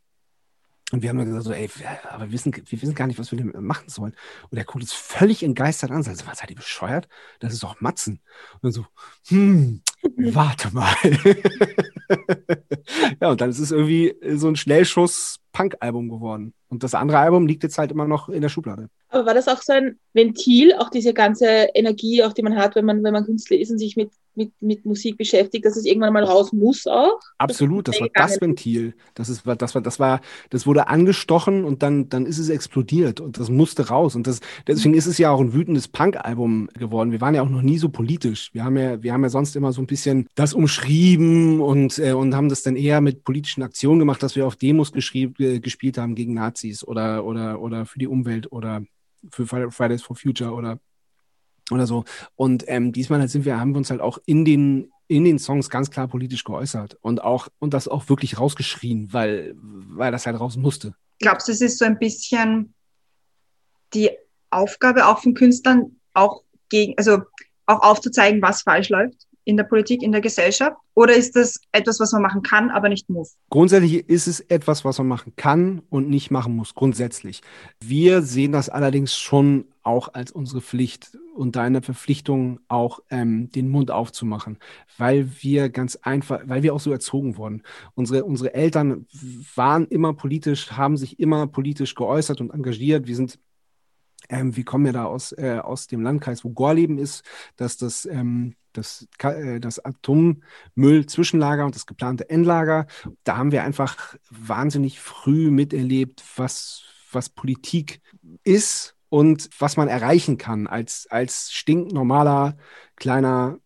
Und wir haben dann gesagt, so, ey, aber wir wissen, wir wissen gar nicht, was wir damit machen sollen. Und er guckt uns völlig entgeistert an, sagt, was seid ihr bescheuert? Das ist doch Matzen. Und dann so, hm, [LAUGHS] warte mal. [LAUGHS] ja, und dann ist es irgendwie so ein Schnellschuss-Punk-Album geworden. Und das andere Album liegt jetzt halt immer noch in der Schublade. Aber war das auch so ein Ventil, auch diese ganze Energie, auch die man hat, wenn man, wenn man Künstler ist und sich mit mit, mit Musik beschäftigt, dass es irgendwann mal raus muss auch. Absolut, das, das war das Ventil. Das, ist, das, war, das, war, das wurde angestochen und dann, dann ist es explodiert und das musste raus. Und das, deswegen ist es ja auch ein wütendes Punk-Album geworden. Wir waren ja auch noch nie so politisch. Wir haben ja, wir haben ja sonst immer so ein bisschen das umschrieben und, äh, und haben das dann eher mit politischen Aktionen gemacht, dass wir auf Demos äh, gespielt haben gegen Nazis oder, oder, oder für die Umwelt oder für Fridays for Future oder oder so. Und ähm, diesmal halt sind wir, haben wir uns halt auch in den, in den Songs ganz klar politisch geäußert und auch und das auch wirklich rausgeschrien, weil, weil das halt raus musste. Glaubst du, es ist so ein bisschen die Aufgabe auch von Künstlern, auch gegen, also auch aufzuzeigen, was falsch läuft? In der Politik, in der Gesellschaft? Oder ist das etwas, was man machen kann, aber nicht muss? Grundsätzlich ist es etwas, was man machen kann und nicht machen muss, grundsätzlich. Wir sehen das allerdings schon auch als unsere Pflicht und deine Verpflichtung auch ähm, den Mund aufzumachen, weil wir ganz einfach, weil wir auch so erzogen wurden. Unsere, unsere Eltern waren immer politisch, haben sich immer politisch geäußert und engagiert. Wir sind ähm, wir kommen ja da aus, äh, aus dem Landkreis, wo Gorleben ist, dass das ähm, das, äh, das Atommüll-Zwischenlager und das geplante Endlager. Da haben wir einfach wahnsinnig früh miterlebt, was, was Politik ist und was man erreichen kann als, als stinknormaler kleiner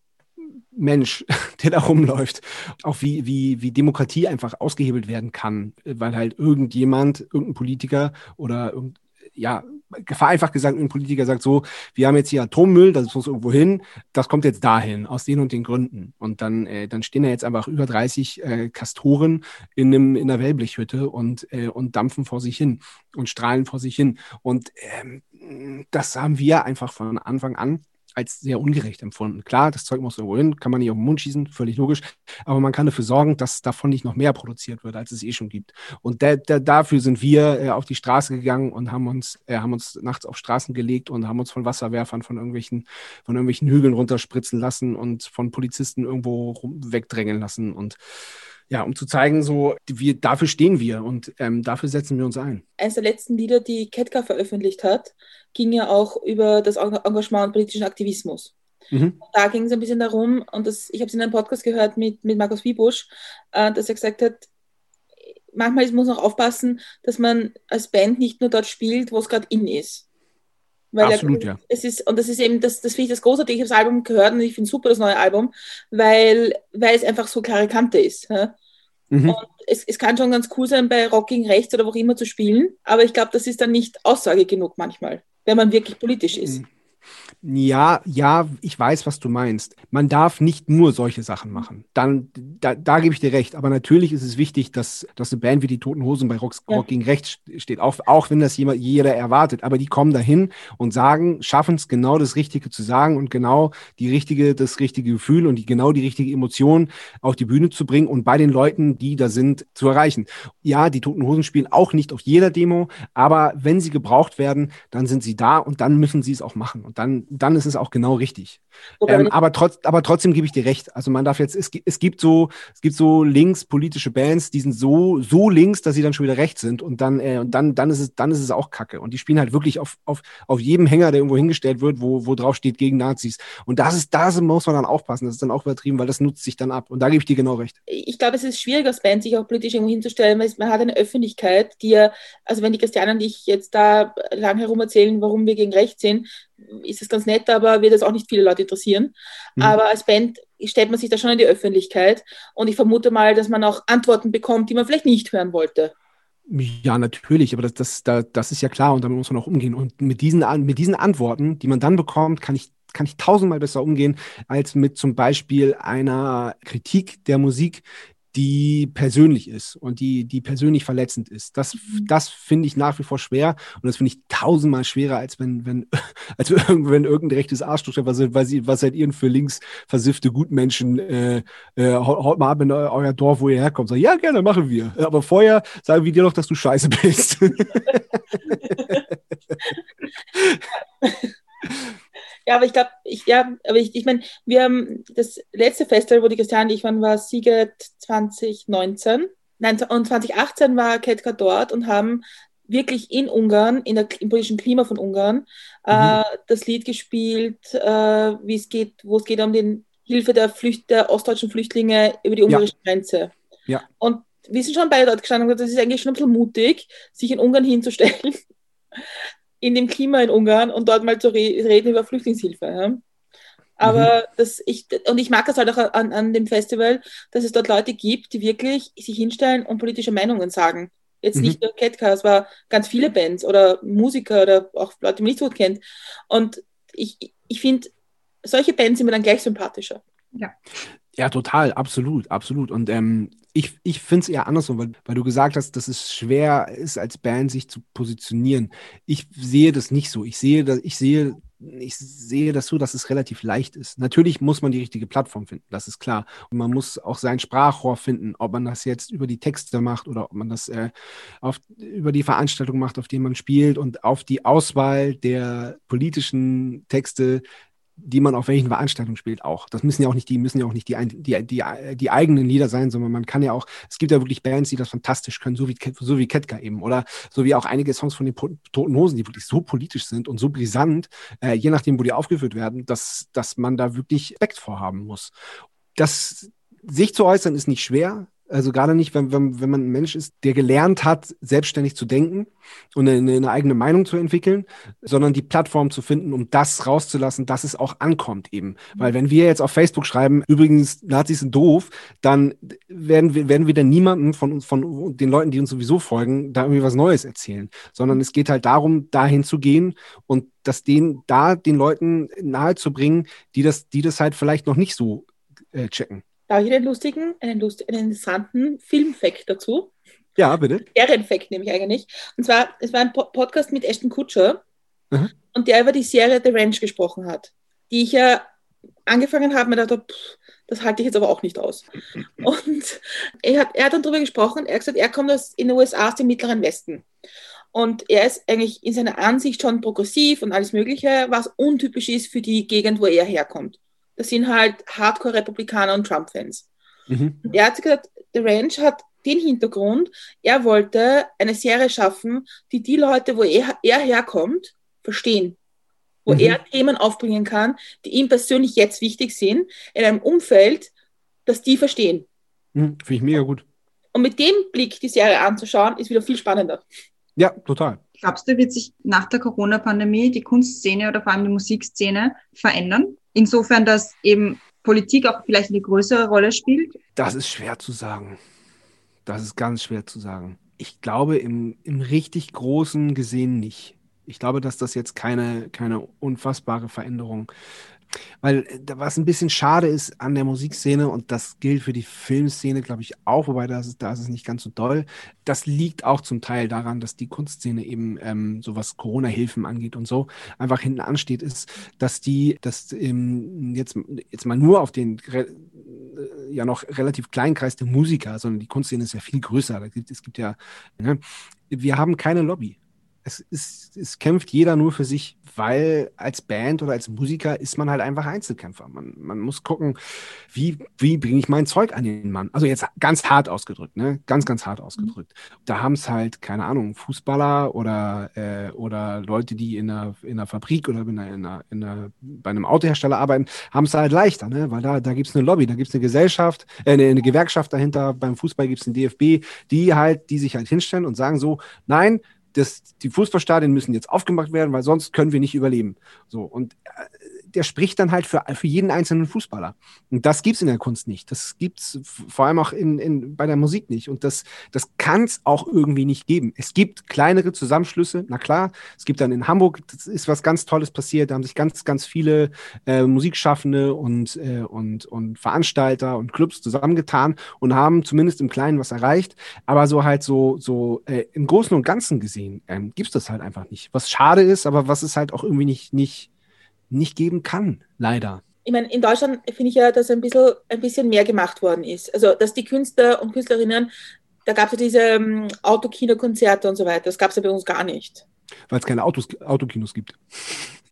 Mensch, [LAUGHS] der da rumläuft. Auch wie, wie, wie Demokratie einfach ausgehebelt werden kann, weil halt irgendjemand, irgendein Politiker oder irgend, ja, vereinfacht gesagt, ein Politiker sagt so, wir haben jetzt hier Atommüll, das muss irgendwo hin, das kommt jetzt dahin, aus den und den Gründen. Und dann, äh, dann stehen da jetzt einfach über 30 äh, Kastoren in, einem, in einer Wellblechhütte und, äh, und dampfen vor sich hin und strahlen vor sich hin. Und ähm, das haben wir einfach von Anfang an als sehr ungerecht empfunden. Klar, das Zeug muss irgendwo hin, kann man nicht auf den Mund schießen, völlig logisch, aber man kann dafür sorgen, dass davon nicht noch mehr produziert wird, als es eh schon gibt. Und da, da, dafür sind wir äh, auf die Straße gegangen und haben uns, äh, haben uns nachts auf Straßen gelegt und haben uns von Wasserwerfern von irgendwelchen, von irgendwelchen Hügeln runterspritzen lassen und von Polizisten irgendwo wegdrängen lassen und ja, um zu zeigen, so, wir, dafür stehen wir und ähm, dafür setzen wir uns ein. Eines der letzten Lieder, die Ketka veröffentlicht hat, ging ja auch über das Engagement und politischen Aktivismus. Mhm. Da ging es ein bisschen darum, und das, ich habe es in einem Podcast gehört mit, mit Markus Wiebusch, äh, dass er gesagt hat, manchmal muss man auch aufpassen, dass man als Band nicht nur dort spielt, wo es gerade in ist. Weil Absolut, er, ja. Es ist, und das ist eben, das, das finde ich das großartig. Ich habe das Album gehört und ich finde super das neue Album, weil, weil es einfach so klare Kante ist. Ja? Mhm. Und es, es kann schon ganz cool sein, bei Rock gegen Rechts oder wo auch immer zu spielen, aber ich glaube, das ist dann nicht Aussage genug manchmal, wenn man wirklich politisch ist. Mhm. Ja, ja, ich weiß, was du meinst. Man darf nicht nur solche Sachen machen. Dann, da, da gebe ich dir recht. Aber natürlich ist es wichtig, dass, dass eine Band wie die Toten Hosen bei Rock, ja. Rock gegen Rechts steht, auch, auch wenn das jemand, jeder erwartet. Aber die kommen dahin und sagen, schaffen es genau das Richtige zu sagen und genau die richtige, das richtige Gefühl und die genau die richtige Emotion auf die Bühne zu bringen und bei den Leuten, die da sind, zu erreichen. Ja, die Toten Hosen spielen auch nicht auf jeder Demo, aber wenn sie gebraucht werden, dann sind sie da und dann müssen sie es auch machen. Und dann, dann ist es auch genau richtig. Ähm, aber, trotz, aber trotzdem gebe ich dir recht. Also man darf jetzt, es, es gibt so, es gibt so linkspolitische Bands, die sind so, so links, dass sie dann schon wieder rechts sind und dann, äh, und dann, dann ist es, dann ist es auch Kacke. Und die spielen halt wirklich auf, auf, auf jedem Hänger, der irgendwo hingestellt wird, wo, wo drauf steht gegen Nazis. Und das ist, da muss man dann aufpassen. Das ist dann auch übertrieben, weil das nutzt sich dann ab. Und da gebe ich dir genau recht. Ich glaube, es ist schwierig als Band, sich auch politisch irgendwo hinzustellen, weil man hat eine Öffentlichkeit, die ja, also wenn die Christiane und ich jetzt da lang herum erzählen, warum wir gegen rechts sind, ist es ganz nett, aber wird es auch nicht viele Leute interessieren. Mhm. Aber als Band stellt man sich da schon in die Öffentlichkeit und ich vermute mal, dass man auch Antworten bekommt, die man vielleicht nicht hören wollte. Ja, natürlich, aber das, das, das ist ja klar und damit muss man auch umgehen. Und mit diesen, mit diesen Antworten, die man dann bekommt, kann ich, kann ich tausendmal besser umgehen, als mit zum Beispiel einer Kritik der Musik, die persönlich ist und die, die persönlich verletzend ist. Das, mhm. das finde ich nach wie vor schwer und das finde ich tausendmal schwerer, als wenn, wenn, [LAUGHS] als wenn irgendein rechtes Arschloch, was, was, was seid ihr für links versiffte Gutmenschen, äh, äh, haut mal ab in euer Dorf, wo ihr herkommt. Sag, ja, gerne, machen wir. Aber vorher sagen wir dir doch, dass du scheiße bist. [LAUGHS] [LAUGHS] Ja, aber ich glaube, ich, ja, aber ich, ich meine, wir haben das letzte Festival, wo die Christiane und ich waren, war Sieget 2019. Nein, und 2018 war Ketka dort und haben wirklich in Ungarn, in der, im politischen Klima von Ungarn, äh, mhm. äh, das Lied gespielt, äh, wie es geht, wo es geht um den Hilfe der, Flücht der ostdeutschen Flüchtlinge über die ungarische ja. Grenze. Ja. Und wir sind schon beide dort gestanden und gesagt, das ist eigentlich schon ein bisschen mutig, sich in Ungarn hinzustellen, in dem Klima in Ungarn und dort mal zu re reden über Flüchtlingshilfe. Ja? Aber mhm. das, ich, und ich mag das halt auch an, an dem Festival, dass es dort Leute gibt, die wirklich sich hinstellen und politische Meinungen sagen. Jetzt mhm. nicht nur Ketka, es war ganz viele Bands oder Musiker oder auch Leute, die man nicht so gut kennt. Und ich, ich finde, solche Bands sind mir dann gleich sympathischer. Ja. Ja, total, absolut, absolut. Und ähm, ich, ich finde es eher andersrum, weil, weil du gesagt hast, dass es schwer ist, als Band sich zu positionieren. Ich sehe das nicht so. Ich sehe, dass, ich sehe, ich sehe das so, dass es relativ leicht ist. Natürlich muss man die richtige Plattform finden, das ist klar. Und man muss auch sein Sprachrohr finden, ob man das jetzt über die Texte macht oder ob man das äh, auf, über die Veranstaltung macht, auf denen man spielt und auf die Auswahl der politischen Texte die man auf welchen Veranstaltungen spielt, auch. Das müssen ja auch nicht die, müssen ja auch nicht die, die, die, die eigenen Lieder sein, sondern man kann ja auch, es gibt ja wirklich Bands, die das fantastisch können, so wie, so wie Ketka eben, oder so wie auch einige Songs von den Toten Hosen, die wirklich so politisch sind und so brisant, äh, je nachdem, wo die aufgeführt werden, dass, dass man da wirklich Respekt vorhaben muss. Das sich zu äußern ist nicht schwer. Also gerade nicht, wenn, wenn, wenn man ein Mensch ist, der gelernt hat, selbstständig zu denken und eine, eine, eigene Meinung zu entwickeln, sondern die Plattform zu finden, um das rauszulassen, dass es auch ankommt eben. Weil wenn wir jetzt auf Facebook schreiben, übrigens, Nazis sind doof, dann werden wir, werden wir dann niemanden von, von den Leuten, die uns sowieso folgen, da irgendwie was Neues erzählen. Sondern es geht halt darum, dahin zu gehen und das den, da den Leuten nahezubringen, die das, die das halt vielleicht noch nicht so äh, checken. Da habe ich einen lustigen, einen, lust einen interessanten Filmfact dazu. Ja, bitte. Ehrenfact nämlich eigentlich. Und zwar, es war ein po Podcast mit Ashton Kutscher mhm. und der über die Serie The Ranch gesprochen hat, die ich ja angefangen habe, mir dachte, pff, das halte ich jetzt aber auch nicht aus. Und er hat, er hat dann darüber gesprochen, er hat gesagt, er kommt aus, in den USA aus dem Mittleren Westen. Und er ist eigentlich in seiner Ansicht schon progressiv und alles Mögliche, was untypisch ist für die Gegend, wo er herkommt. Das sind halt Hardcore-Republikaner und Trump-Fans. Mhm. Er hat gesagt, The Ranch hat den Hintergrund, er wollte eine Serie schaffen, die die Leute, wo er, er herkommt, verstehen. Wo mhm. er Themen aufbringen kann, die ihm persönlich jetzt wichtig sind, in einem Umfeld, das die verstehen. Mhm, Finde ich mega gut. Und mit dem Blick die Serie anzuschauen, ist wieder viel spannender. Ja, total. Glaubst du, wird sich nach der Corona-Pandemie die Kunstszene oder vor allem die Musikszene verändern? Insofern, dass eben Politik auch vielleicht eine größere Rolle spielt? Das ist schwer zu sagen. Das ist ganz schwer zu sagen. Ich glaube, im, im richtig großen gesehen nicht. Ich glaube, dass das jetzt keine, keine unfassbare Veränderung weil äh, was ein bisschen schade ist an der Musikszene, und das gilt für die Filmszene, glaube ich, auch, wobei das ist, da ist es nicht ganz so doll, das liegt auch zum Teil daran, dass die Kunstszene eben, ähm, so was Corona-Hilfen angeht und so, einfach hinten ansteht, ist, dass die, dass ähm, jetzt, jetzt mal nur auf den äh, ja noch relativ kleinen Kreis der Musiker, sondern die Kunstszene ist ja viel größer. Gibt, es gibt ja, ne, wir haben keine Lobby es, ist, es kämpft jeder nur für sich, weil als Band oder als Musiker ist man halt einfach Einzelkämpfer. Man, man muss gucken, wie, wie bringe ich mein Zeug an den Mann. Also jetzt ganz hart ausgedrückt, ne? Ganz, ganz hart ausgedrückt. Mhm. Da haben es halt, keine Ahnung, Fußballer oder, äh, oder Leute, die in einer, in einer Fabrik oder in einer, in einer, in einer, bei einem Autohersteller arbeiten, haben es halt leichter, ne? Weil da, da gibt es eine Lobby, da gibt es eine Gesellschaft, äh, eine, eine Gewerkschaft dahinter, beim Fußball gibt es den DFB, die halt, die sich halt hinstellen und sagen so, nein, das, die Fußballstadien müssen jetzt aufgemacht werden, weil sonst können wir nicht überleben. So, und äh, der spricht dann halt für, für jeden einzelnen Fußballer. Und das gibt es in der Kunst nicht. Das gibt es vor allem auch in, in, bei der Musik nicht. Und das, das kann es auch irgendwie nicht geben. Es gibt kleinere Zusammenschlüsse, na klar. Es gibt dann in Hamburg, das ist was ganz Tolles passiert. Da haben sich ganz, ganz viele äh, Musikschaffende und, äh, und, und Veranstalter und Clubs zusammengetan und haben zumindest im Kleinen was erreicht. Aber so halt so, so äh, im Großen und Ganzen gesehen ähm, gibt es das halt einfach nicht. Was schade ist, aber was es halt auch irgendwie nicht, nicht, nicht geben kann, leider. Ich meine, in Deutschland finde ich ja, dass ein bisschen, ein bisschen mehr gemacht worden ist. Also, dass die Künstler und Künstlerinnen, da gab es ja diese um, ähm, Autokino-Konzerte und so weiter, das gab es ja bei uns gar nicht. Weil es keine Autos, Autokinos gibt.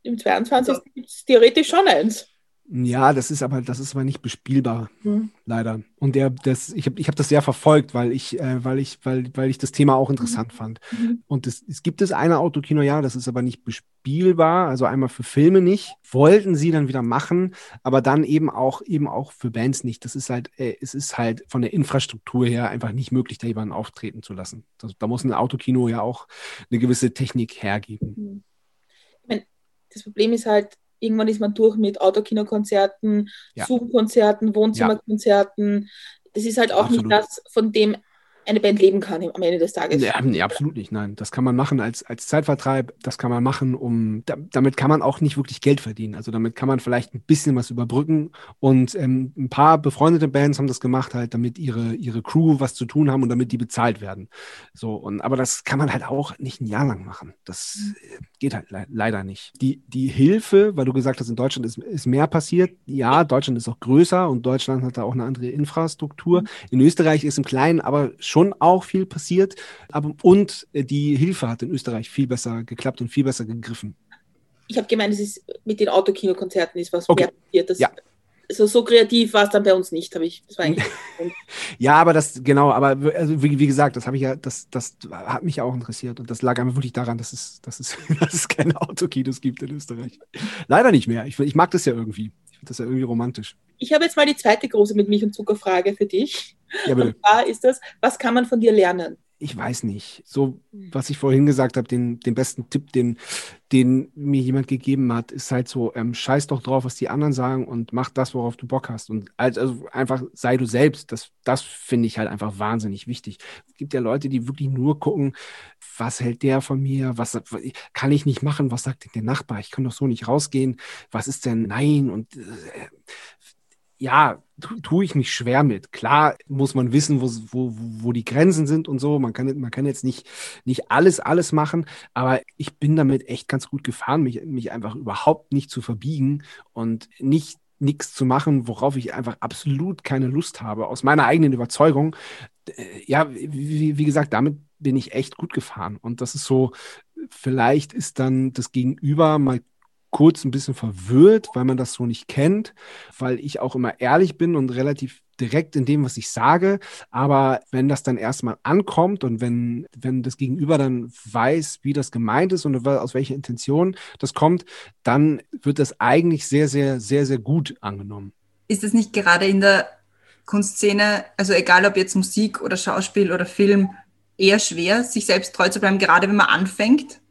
Im 22. gibt es theoretisch schon eins. Ja, das ist aber, das ist aber nicht bespielbar, mhm. leider. Und der, das, ich habe ich hab das sehr verfolgt, weil ich, äh, weil ich, weil, weil ich das Thema auch interessant mhm. fand. Mhm. Und es, es gibt es eine Autokino, ja, das ist aber nicht bespielbar, also einmal für Filme nicht. Wollten sie dann wieder machen, aber dann eben auch, eben auch für Bands nicht. Das ist halt, äh, es ist halt von der Infrastruktur her einfach nicht möglich, da jemanden auftreten zu lassen. Das, da muss ein Autokino ja auch eine gewisse Technik hergeben. Mhm. Ich mein, das Problem ist halt, irgendwann ist man durch mit Autokinokonzerten, ja. Zoom-Konzerten, Wohnzimmerkonzerten. Das ist halt auch Absolut. nicht das, von dem eine Band leben kann am Ende des Tages. Ja, nee, absolut nicht. Nein, das kann man machen als, als Zeitvertreib. Das kann man machen, um da, damit kann man auch nicht wirklich Geld verdienen. Also damit kann man vielleicht ein bisschen was überbrücken. Und ähm, ein paar befreundete Bands haben das gemacht, halt, damit ihre, ihre Crew was zu tun haben und damit die bezahlt werden. So, und aber das kann man halt auch nicht ein Jahr lang machen. Das äh, geht halt le leider nicht. Die, die Hilfe, weil du gesagt hast, in Deutschland ist, ist mehr passiert. Ja, Deutschland ist auch größer und Deutschland hat da auch eine andere Infrastruktur. In Österreich ist im Kleinen aber schon auch viel passiert. Aber, und die Hilfe hat in Österreich viel besser geklappt und viel besser gegriffen. Ich habe gemeint, es ist mit den Autokinokonzerten ist was okay. mehr passiert. Das, ja. Also so kreativ war es dann bei uns nicht, habe ich. Das war eigentlich [LAUGHS] ja, aber das, genau, aber also wie, wie gesagt, das habe ich ja, das, das hat mich auch interessiert und das lag einfach wirklich daran, dass es, dass es, [LAUGHS] dass es keine Autokinos gibt in Österreich. Leider nicht mehr. Ich, ich mag das ja irgendwie. Ich finde das ja irgendwie romantisch. Ich habe jetzt mal die zweite große mit Milch und Zucker Frage für dich. Ja, bitte. Und zwar ist das, was kann man von dir lernen? Ich weiß nicht. So, was ich vorhin gesagt habe, den, den besten Tipp, den, den mir jemand gegeben hat, ist halt so, ähm, scheiß doch drauf, was die anderen sagen und mach das, worauf du Bock hast. Und also einfach sei du selbst. Das, das finde ich halt einfach wahnsinnig wichtig. Es gibt ja Leute, die wirklich nur gucken, was hält der von mir, was kann ich nicht machen, was sagt denn der Nachbar, ich kann doch so nicht rausgehen, was ist denn nein und äh, ja, tue ich mich schwer mit. Klar muss man wissen, wo, wo, wo die Grenzen sind und so. Man kann, man kann jetzt nicht, nicht alles, alles machen, aber ich bin damit echt ganz gut gefahren, mich, mich einfach überhaupt nicht zu verbiegen und nicht nichts zu machen, worauf ich einfach absolut keine Lust habe, aus meiner eigenen Überzeugung. Äh, ja, wie, wie gesagt, damit bin ich echt gut gefahren. Und das ist so, vielleicht ist dann das Gegenüber mal kurz ein bisschen verwirrt, weil man das so nicht kennt, weil ich auch immer ehrlich bin und relativ direkt in dem, was ich sage. Aber wenn das dann erstmal ankommt und wenn, wenn das Gegenüber dann weiß, wie das gemeint ist und aus welcher Intention das kommt, dann wird das eigentlich sehr, sehr, sehr, sehr gut angenommen. Ist es nicht gerade in der Kunstszene, also egal ob jetzt Musik oder Schauspiel oder Film, eher schwer, sich selbst treu zu bleiben, gerade wenn man anfängt?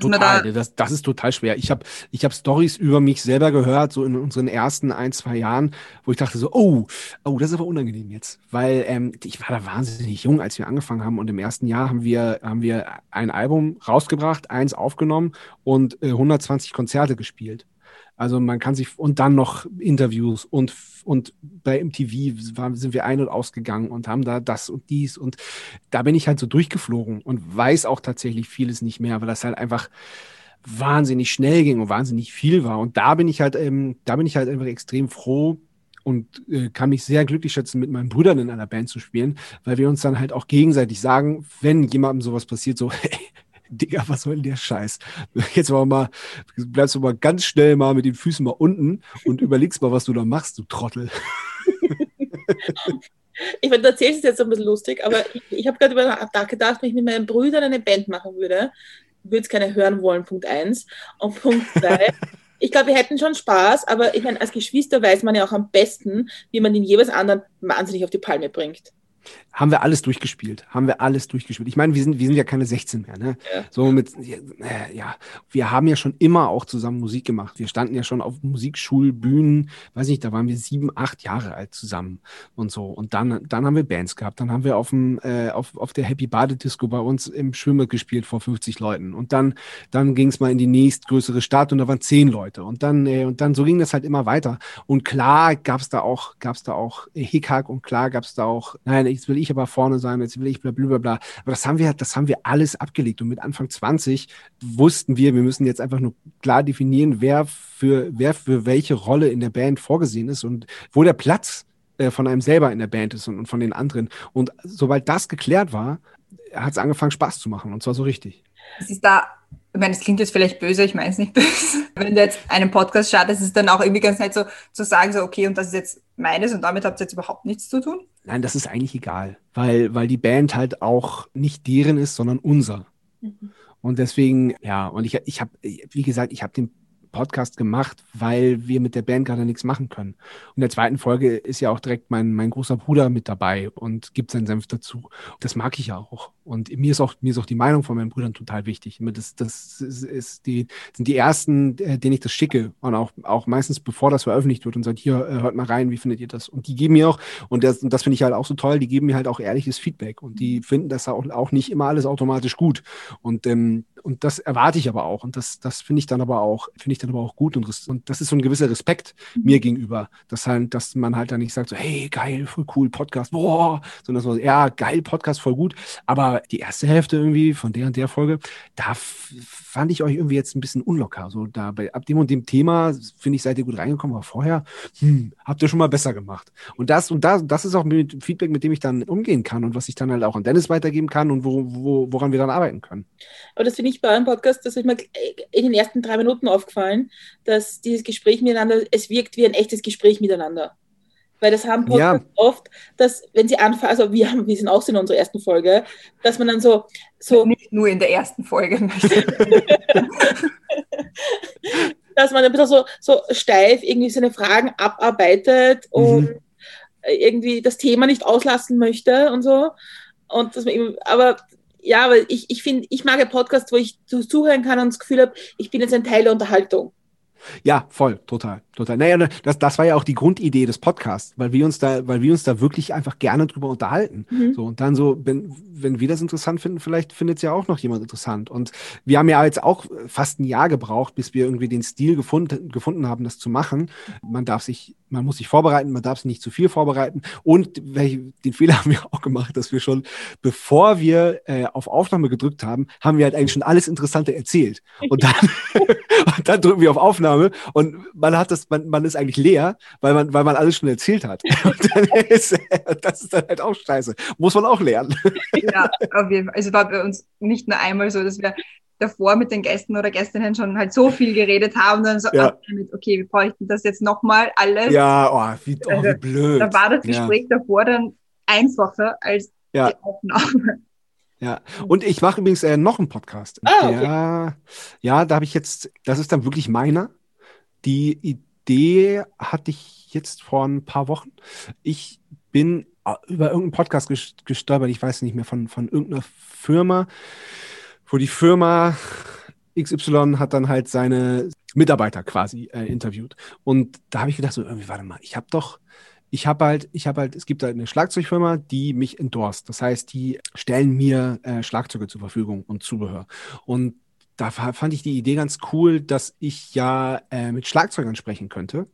Total, da das, das ist total schwer. Ich habe ich hab Stories über mich selber gehört, so in unseren ersten ein, zwei Jahren, wo ich dachte so, oh, oh, das ist aber unangenehm jetzt. Weil ähm, ich war da wahnsinnig jung, als wir angefangen haben und im ersten Jahr haben wir, haben wir ein Album rausgebracht, eins aufgenommen und äh, 120 Konzerte gespielt. Also man kann sich und dann noch Interviews und und bei MTV sind wir ein und ausgegangen und haben da das und dies und da bin ich halt so durchgeflogen und weiß auch tatsächlich vieles nicht mehr, weil das halt einfach wahnsinnig schnell ging und wahnsinnig viel war. Und da bin ich halt ähm, da bin ich halt einfach extrem froh und äh, kann mich sehr glücklich schätzen, mit meinen Brüdern in einer Band zu spielen, weil wir uns dann halt auch gegenseitig sagen, wenn jemandem sowas passiert, so, [LAUGHS] hey, Digga, was soll denn der Scheiß? Jetzt mal, mal, bleibst du mal ganz schnell mal mit den Füßen mal unten und überlegst mal, was du da machst, du Trottel. ich meine, du erzählst es jetzt ein bisschen lustig, aber ich, ich habe gerade über nachgedacht, wenn ich mit meinen Brüdern eine Band machen würde, würde es keine hören wollen, Punkt 1. Und Punkt 2, [LAUGHS] ich glaube, wir hätten schon Spaß, aber ich meine, als Geschwister weiß man ja auch am besten, wie man den jeweils anderen wahnsinnig auf die Palme bringt haben wir alles durchgespielt. Haben wir alles durchgespielt. Ich meine, wir sind, wir sind ja keine 16 mehr, ne? Ja. So mit, ja, wir haben ja schon immer auch zusammen Musik gemacht. Wir standen ja schon auf Musikschulbühnen, weiß nicht, da waren wir sieben, acht Jahre alt zusammen und so. Und dann, dann haben wir Bands gehabt. Dann haben wir auf dem, äh, auf, auf der Happy Badedisco bei uns im Schwimmer gespielt vor 50 Leuten. Und dann, dann ging es mal in die nächstgrößere Stadt und da waren zehn Leute. Und dann, äh, und dann so ging das halt immer weiter. Und klar gab es da auch, gab es da auch Hickhack und klar gab es da auch, nein, jetzt will ich aber vorne sein, jetzt will ich bla bla bla. Aber das haben wir, das haben wir alles abgelegt. Und mit Anfang 20 wussten wir, wir müssen jetzt einfach nur klar definieren, wer für, wer für welche Rolle in der Band vorgesehen ist und wo der Platz äh, von einem selber in der Band ist und, und von den anderen. Und sobald das geklärt war, hat es angefangen, Spaß zu machen. Und zwar so richtig. Es ist da, ich meine, es klingt jetzt vielleicht böse, ich meine es nicht [LAUGHS] böse. Wenn du jetzt einen Podcast startest, ist es dann auch irgendwie ganz nett so zu sagen, so, okay, und das ist jetzt meines und damit habt ihr jetzt überhaupt nichts zu tun? Nein, das ist eigentlich egal, weil, weil die Band halt auch nicht deren ist, sondern unser. Mhm. Und deswegen, ja, und ich, ich habe, wie gesagt, ich habe den Podcast gemacht, weil wir mit der Band gerade nichts machen können. Und in der zweiten Folge ist ja auch direkt mein, mein großer Bruder mit dabei und gibt seinen Senf dazu. Das mag ich ja auch. Und mir ist auch, mir ist auch die Meinung von meinen Brüdern total wichtig. Das, das ist, die, sind die ersten, äh, denen ich das schicke. Und auch, auch meistens bevor das veröffentlicht wird und sagt, hier, äh, hört mal rein, wie findet ihr das? Und die geben mir auch, und das, das finde ich halt auch so toll, die geben mir halt auch ehrliches Feedback. Und die finden das auch, auch nicht immer alles automatisch gut. Und, ähm, und das erwarte ich aber auch. Und das, das finde ich dann aber auch, finde ich dann aber auch gut. Und, und das ist so ein gewisser Respekt mhm. mir gegenüber. Dass halt, dass man halt dann nicht sagt, so, hey, geil, voll cool, Podcast, boah, sondern so, ja, geil, Podcast, voll gut. Aber die erste Hälfte irgendwie von der und der Folge, da fand ich euch irgendwie jetzt ein bisschen unlocker. So da bei, ab dem und dem Thema, finde ich, seid ihr gut reingekommen, aber vorher, hm, habt ihr schon mal besser gemacht. Und das, und das, das ist auch mit Feedback, mit dem ich dann umgehen kann und was ich dann halt auch an Dennis weitergeben kann und wo, wo, woran wir dann arbeiten können. Aber das finde ich bei eurem Podcast, das ist mir in den ersten drei Minuten aufgefallen, dass dieses Gespräch miteinander, es wirkt wie ein echtes Gespräch miteinander. Weil das haben Podcasts ja. oft, dass, wenn sie anfangen, also wir haben, wir sind auch so in unserer ersten Folge, dass man dann so. so Nicht nur in der ersten Folge. [LAUGHS] dass man ein bisschen so, so steif irgendwie seine Fragen abarbeitet mhm. und irgendwie das Thema nicht auslassen möchte und so. Und dass man eben, aber ja, aber ich, ich finde, ich mag ja Podcasts, wo ich zuhören kann und das Gefühl habe, ich bin jetzt ein Teil der Unterhaltung. Ja, voll, total, total. Naja, das, das war ja auch die Grundidee des Podcasts, weil wir uns da, weil wir uns da wirklich einfach gerne drüber unterhalten. Mhm. So, und dann so, wenn, wenn wir das interessant finden, vielleicht findet es ja auch noch jemand interessant. Und wir haben ja jetzt auch fast ein Jahr gebraucht, bis wir irgendwie den Stil gefunden, gefunden haben, das zu machen. Man darf sich, man muss sich vorbereiten, man darf sich nicht zu viel vorbereiten. Und den Fehler [LAUGHS] haben wir auch gemacht, dass wir schon, bevor wir äh, auf Aufnahme gedrückt haben, haben wir halt eigentlich schon alles Interessante erzählt. Und dann, [LAUGHS] und dann drücken wir auf Aufnahme und man hat das, man, man ist eigentlich leer, weil man, weil man alles schon erzählt hat. [LAUGHS] Und dann ist, das ist dann halt auch scheiße. Muss man auch lernen. Ja, auf jeden Fall. Also war bei uns nicht nur einmal so, dass wir davor mit den Gästen oder Gästinnen schon halt so viel geredet haben, dann so, ja. mit, okay, wir bräuchten das jetzt nochmal alles. Ja, oh, wie, oh, wie also, blöd. Da war das Gespräch ja. davor dann einfacher als ja. die Aufnahme. Ja, und ich mache übrigens äh, noch einen Podcast. Ah, okay. ja, ja, da habe ich jetzt, das ist dann wirklich meiner. Die Idee hatte ich jetzt vor ein paar Wochen. Ich bin äh, über irgendeinen Podcast gestolpert, ich weiß nicht mehr, von, von irgendeiner Firma, wo die Firma XY hat dann halt seine Mitarbeiter quasi äh, interviewt. Und da habe ich gedacht, so irgendwie, warte mal, ich habe doch, ich habe halt, ich habe halt, es gibt halt eine Schlagzeugfirma, die mich endorst. Das heißt, die stellen mir äh, Schlagzeuge zur Verfügung und Zubehör. Und da fand ich die Idee ganz cool, dass ich ja äh, mit Schlagzeugern sprechen könnte,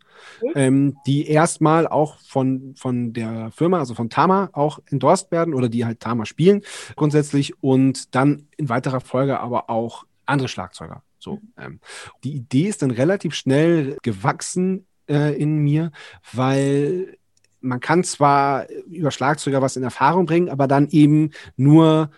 mhm. ähm, die erstmal auch von, von der Firma, also von Tama, auch endorsed werden oder die halt Tama spielen grundsätzlich und dann in weiterer Folge aber auch andere Schlagzeuger. So, mhm. ähm, die Idee ist dann relativ schnell gewachsen äh, in mir, weil man kann zwar über Schlagzeuger was in Erfahrung bringen, aber dann eben nur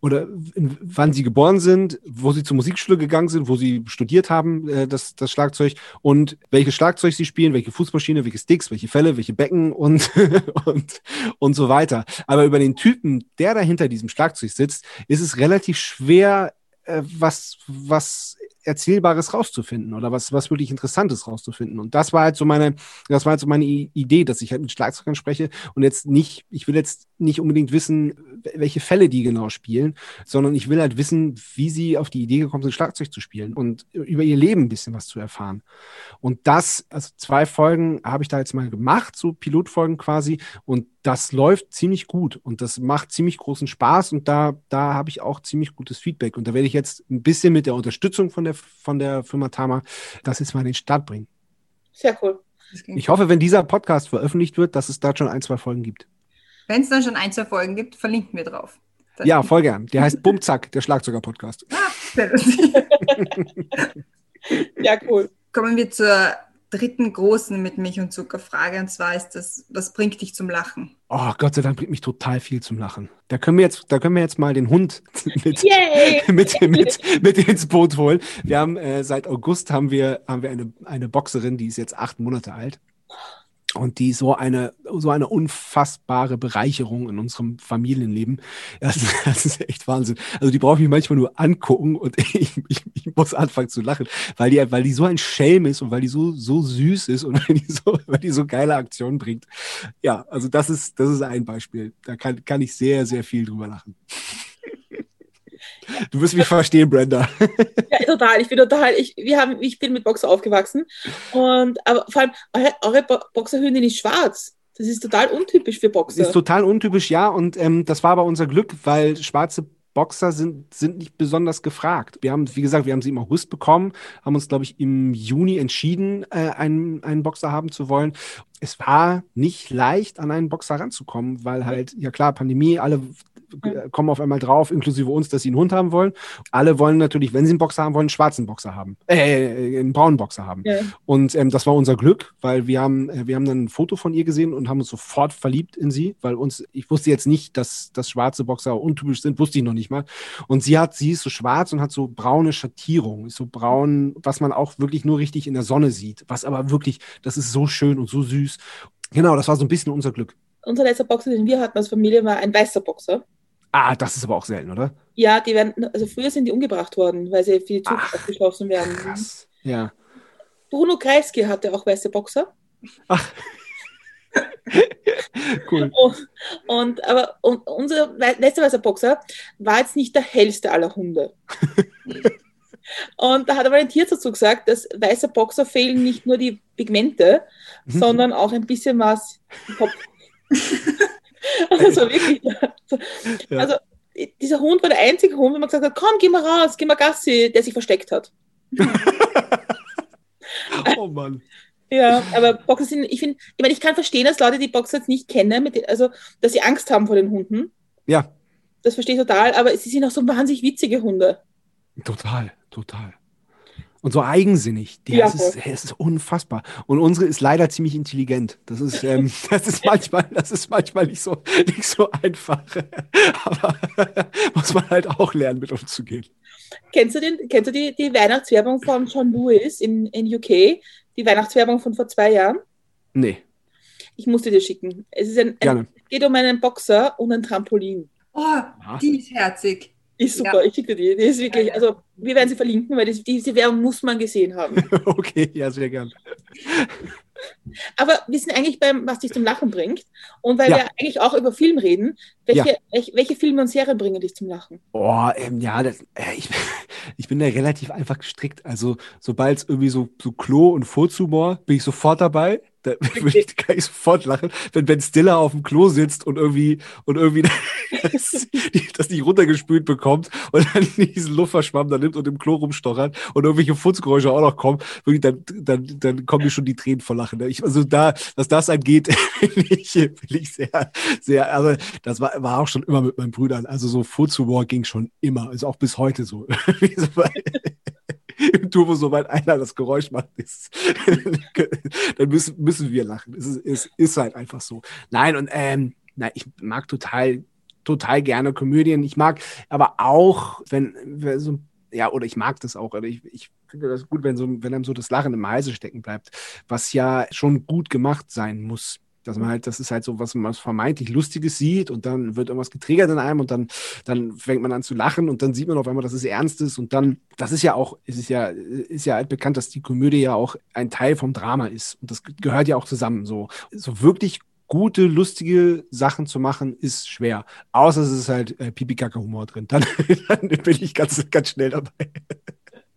oder wann sie geboren sind, wo sie zur Musikschule gegangen sind, wo sie studiert haben, äh, das, das Schlagzeug und welches Schlagzeug sie spielen, welche Fußmaschine, welche Sticks, welche Fälle, welche Becken und, [LAUGHS] und, und so weiter. Aber über den Typen, der da hinter diesem Schlagzeug sitzt, ist es relativ schwer, äh, was, was Erzählbares rauszufinden oder was, was wirklich Interessantes rauszufinden. Und das war halt so meine, das war halt so meine Idee, dass ich halt mit Schlagzeugern spreche und jetzt nicht, ich will jetzt nicht unbedingt wissen, welche Fälle die genau spielen, sondern ich will halt wissen, wie sie auf die Idee gekommen sind, Schlagzeug zu spielen und über ihr Leben ein bisschen was zu erfahren. Und das, also zwei Folgen habe ich da jetzt mal gemacht, so Pilotfolgen quasi, und das läuft ziemlich gut und das macht ziemlich großen Spaß und da, da habe ich auch ziemlich gutes Feedback. Und da werde ich jetzt ein bisschen mit der Unterstützung von der, von der Firma Tama das jetzt mal in den Start bringen. Sehr cool. Ich hoffe, wenn dieser Podcast veröffentlicht wird, dass es da schon ein, zwei Folgen gibt. Wenn es dann schon ein, zwei Folgen gibt, verlinken wir drauf. Das ja, voll gern. Der heißt Bumzack, der Schlagzeuger-Podcast. Ah, [LAUGHS] ja, cool. Kommen wir zur dritten großen mit Milch und Zucker Frage. Und zwar ist das, was bringt dich zum Lachen? Oh, Gott sei Dank bringt mich total viel zum Lachen. Da können wir jetzt, da können wir jetzt mal den Hund [LAUGHS] mit, mit, mit, mit, ins Boot holen. Wir haben äh, seit August haben wir, haben wir eine, eine Boxerin, die ist jetzt acht Monate alt. Und die so eine, so eine unfassbare Bereicherung in unserem Familienleben. [LAUGHS] Das, das ist echt Wahnsinn. Also die brauche ich manchmal nur angucken und [LAUGHS] ich, ich, ich, muss anfangen zu lachen, weil die, weil die so ein Schelm ist und weil die so, so süß ist und [LAUGHS] weil die so, weil die so geile Aktionen bringt. Ja, also das ist, das ist ein Beispiel. Da kann, kann ich sehr, sehr viel drüber lachen. Du wirst mich verstehen, Brenda. [LAUGHS] Ja, total. Ich bin total, ich, wir haben, ich bin mit Boxer aufgewachsen. Und aber vor allem, eure, eure Boxerhündin ist schwarz. Das ist total untypisch für Boxer. Ist total untypisch, ja. Und ähm, das war aber unser Glück, weil schwarze Boxer sind, sind nicht besonders gefragt. Wir haben, wie gesagt, wir haben sie im August bekommen, haben uns, glaube ich, im Juni entschieden, äh, einen, einen Boxer haben zu wollen. Es war nicht leicht, an einen Boxer ranzukommen, weil halt, ja klar, Pandemie, alle kommen auf einmal drauf, inklusive uns, dass sie einen Hund haben wollen. Alle wollen natürlich, wenn sie einen Boxer haben wollen, einen schwarzen Boxer haben, äh, einen braunen Boxer haben. Ja. Und ähm, das war unser Glück, weil wir haben, äh, wir haben dann ein Foto von ihr gesehen und haben uns sofort verliebt in sie, weil uns, ich wusste jetzt nicht, dass, dass schwarze Boxer untypisch sind, wusste ich noch nicht mal. Und sie hat, sie ist so schwarz und hat so braune Schattierung, ist so braun, was man auch wirklich nur richtig in der Sonne sieht, was aber wirklich, das ist so schön und so süß. Genau, das war so ein bisschen unser Glück. Unser letzter Boxer, den wir hatten als Familie, war ein weißer Boxer. Ah, das ist aber auch selten, oder? Ja, die werden, also früher sind die umgebracht worden, weil sie für die Zukunft abgeschlossen werden. Krass. Ja. Bruno Kreisky hatte auch weiße Boxer. Ach. [LAUGHS] cool. Und, und aber und unser letzter weißer Boxer war jetzt nicht der hellste aller Hunde. [LAUGHS] und da hat aber ein Tier dazu gesagt, dass weiße Boxer fehlen nicht nur die Pigmente, mhm. sondern auch ein bisschen was im Kopf. [LAUGHS] [LAUGHS] Also wirklich. Ja. Also dieser Hund war der einzige Hund, wo man gesagt hat, komm, geh mal raus, geh mal Gassi, der sich versteckt hat. [LAUGHS] oh Mann. Ja, aber Boxer sind, ich finde, ich meine, ich kann verstehen, dass Leute die Boxer jetzt nicht kennen, den, also dass sie Angst haben vor den Hunden. Ja. Das verstehe ich total, aber sie sind auch so wahnsinnig witzige Hunde. Total, total und so eigensinnig. Ja, es, ist, es ist unfassbar. Und unsere ist leider ziemlich intelligent. Das ist, ähm, [LAUGHS] das ist manchmal, das ist manchmal nicht so, nicht so einfach. [LAUGHS] Aber [LAUGHS] muss man halt auch lernen, mit umzugehen. Kennst du, den, kennst du die, die Weihnachtswerbung von John Lewis in, in UK? Die Weihnachtswerbung von vor zwei Jahren? Nee. Ich musste dir schicken. Es ist ein, ein, geht um einen Boxer und ein Trampolin. Oh, die ist herzig. Ist super, ja. ich schicke dir die. Die ist wirklich, also wir werden sie verlinken, weil das, diese Werbung muss man gesehen haben. [LAUGHS] okay, ja, sehr gern. Aber wir sind eigentlich beim, was dich zum Lachen bringt. Und weil ja. wir eigentlich auch über Film reden, welche, ja. welche, welche, Filme und Serien bringen dich zum Lachen? Oh, ähm, ja, das, äh, ich, [LAUGHS] ich bin da relativ einfach gestrickt. Also, sobald es irgendwie so, so Klo- und Furzhumor, bin ich sofort dabei. Da [LAUGHS] [LAUGHS] würde ich, kann ich sofort lachen, wenn Ben Stiller auf dem Klo sitzt und irgendwie, und irgendwie [LAUGHS] das, das nicht runtergespült bekommt und dann diesen Luftverschwamm da nimmt und im Klo rumstochert und irgendwelche Futzgeräusche auch noch kommen, wirklich, dann, dann, dann kommen mir schon die Tränen vor Lachen. Ich, also da, was das angeht, bin ich, bin ich sehr, sehr, also das war, war auch schon immer mit meinen Brüdern. Also so Futzhumor ging schon immer, ist auch bis heute so. Im Turbo, sobald einer das Geräusch macht, ist, [LAUGHS] dann müssen, müssen wir lachen. Es ist, es ist halt einfach so. Nein, und ähm, na, ich mag total, total gerne Komödien. Ich mag aber auch, wenn, wenn so ja, oder ich mag das auch, oder ich, ich finde das gut, wenn, so, wenn einem so das Lachen im Halse stecken bleibt, was ja schon gut gemacht sein muss. Dass man halt, das ist halt so, was man vermeintlich Lustiges sieht und dann wird irgendwas getriggert in einem und dann, dann fängt man an zu lachen und dann sieht man auf einmal, dass es ernst ist und dann, das ist ja auch, es ist ja, ist ja halt bekannt, dass die Komödie ja auch ein Teil vom Drama ist und das gehört ja auch zusammen. So, so wirklich gute, lustige Sachen zu machen, ist schwer. Außer es ist halt äh, Pipi-Kacke-Humor drin. Dann, [LAUGHS] dann, bin ich ganz, ganz schnell dabei.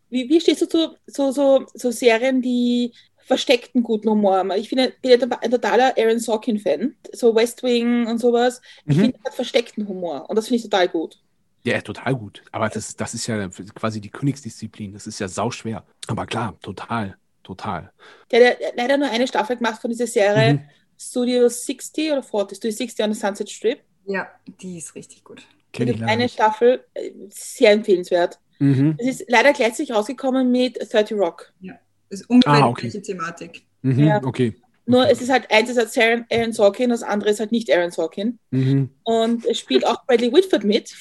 Wie, wie stehst du zu so, so, so Serien, die versteckten guten Humor. Ich finde, bin ein totaler Aaron Sorkin-Fan. So West Wing und sowas. Ich mhm. finde, er hat versteckten Humor. Und das finde ich total gut. Ja, total gut. Aber das, das ist ja quasi die Königsdisziplin. Das ist ja sauschwer. Aber klar, total, total. Der hat leider nur eine Staffel gemacht von dieser Serie mhm. Studio 60 oder 40, Studio 60 on the Sunset Strip. Ja, die ist richtig gut. Kenn ich eine nicht. Staffel, äh, sehr empfehlenswert. Mhm. Es ist leider gleichzeitig rausgekommen mit 30 Rock. Ja. Das ist ungefähr Ah, die okay. gleiche Thematik. Mhm, Ja. Okay. Nur es ist halt, eins ist halt Aaron, Aaron Sorkin, das andere ist halt nicht Aaron Sorkin. Mhm. Und es spielt auch Bradley Whitford mit.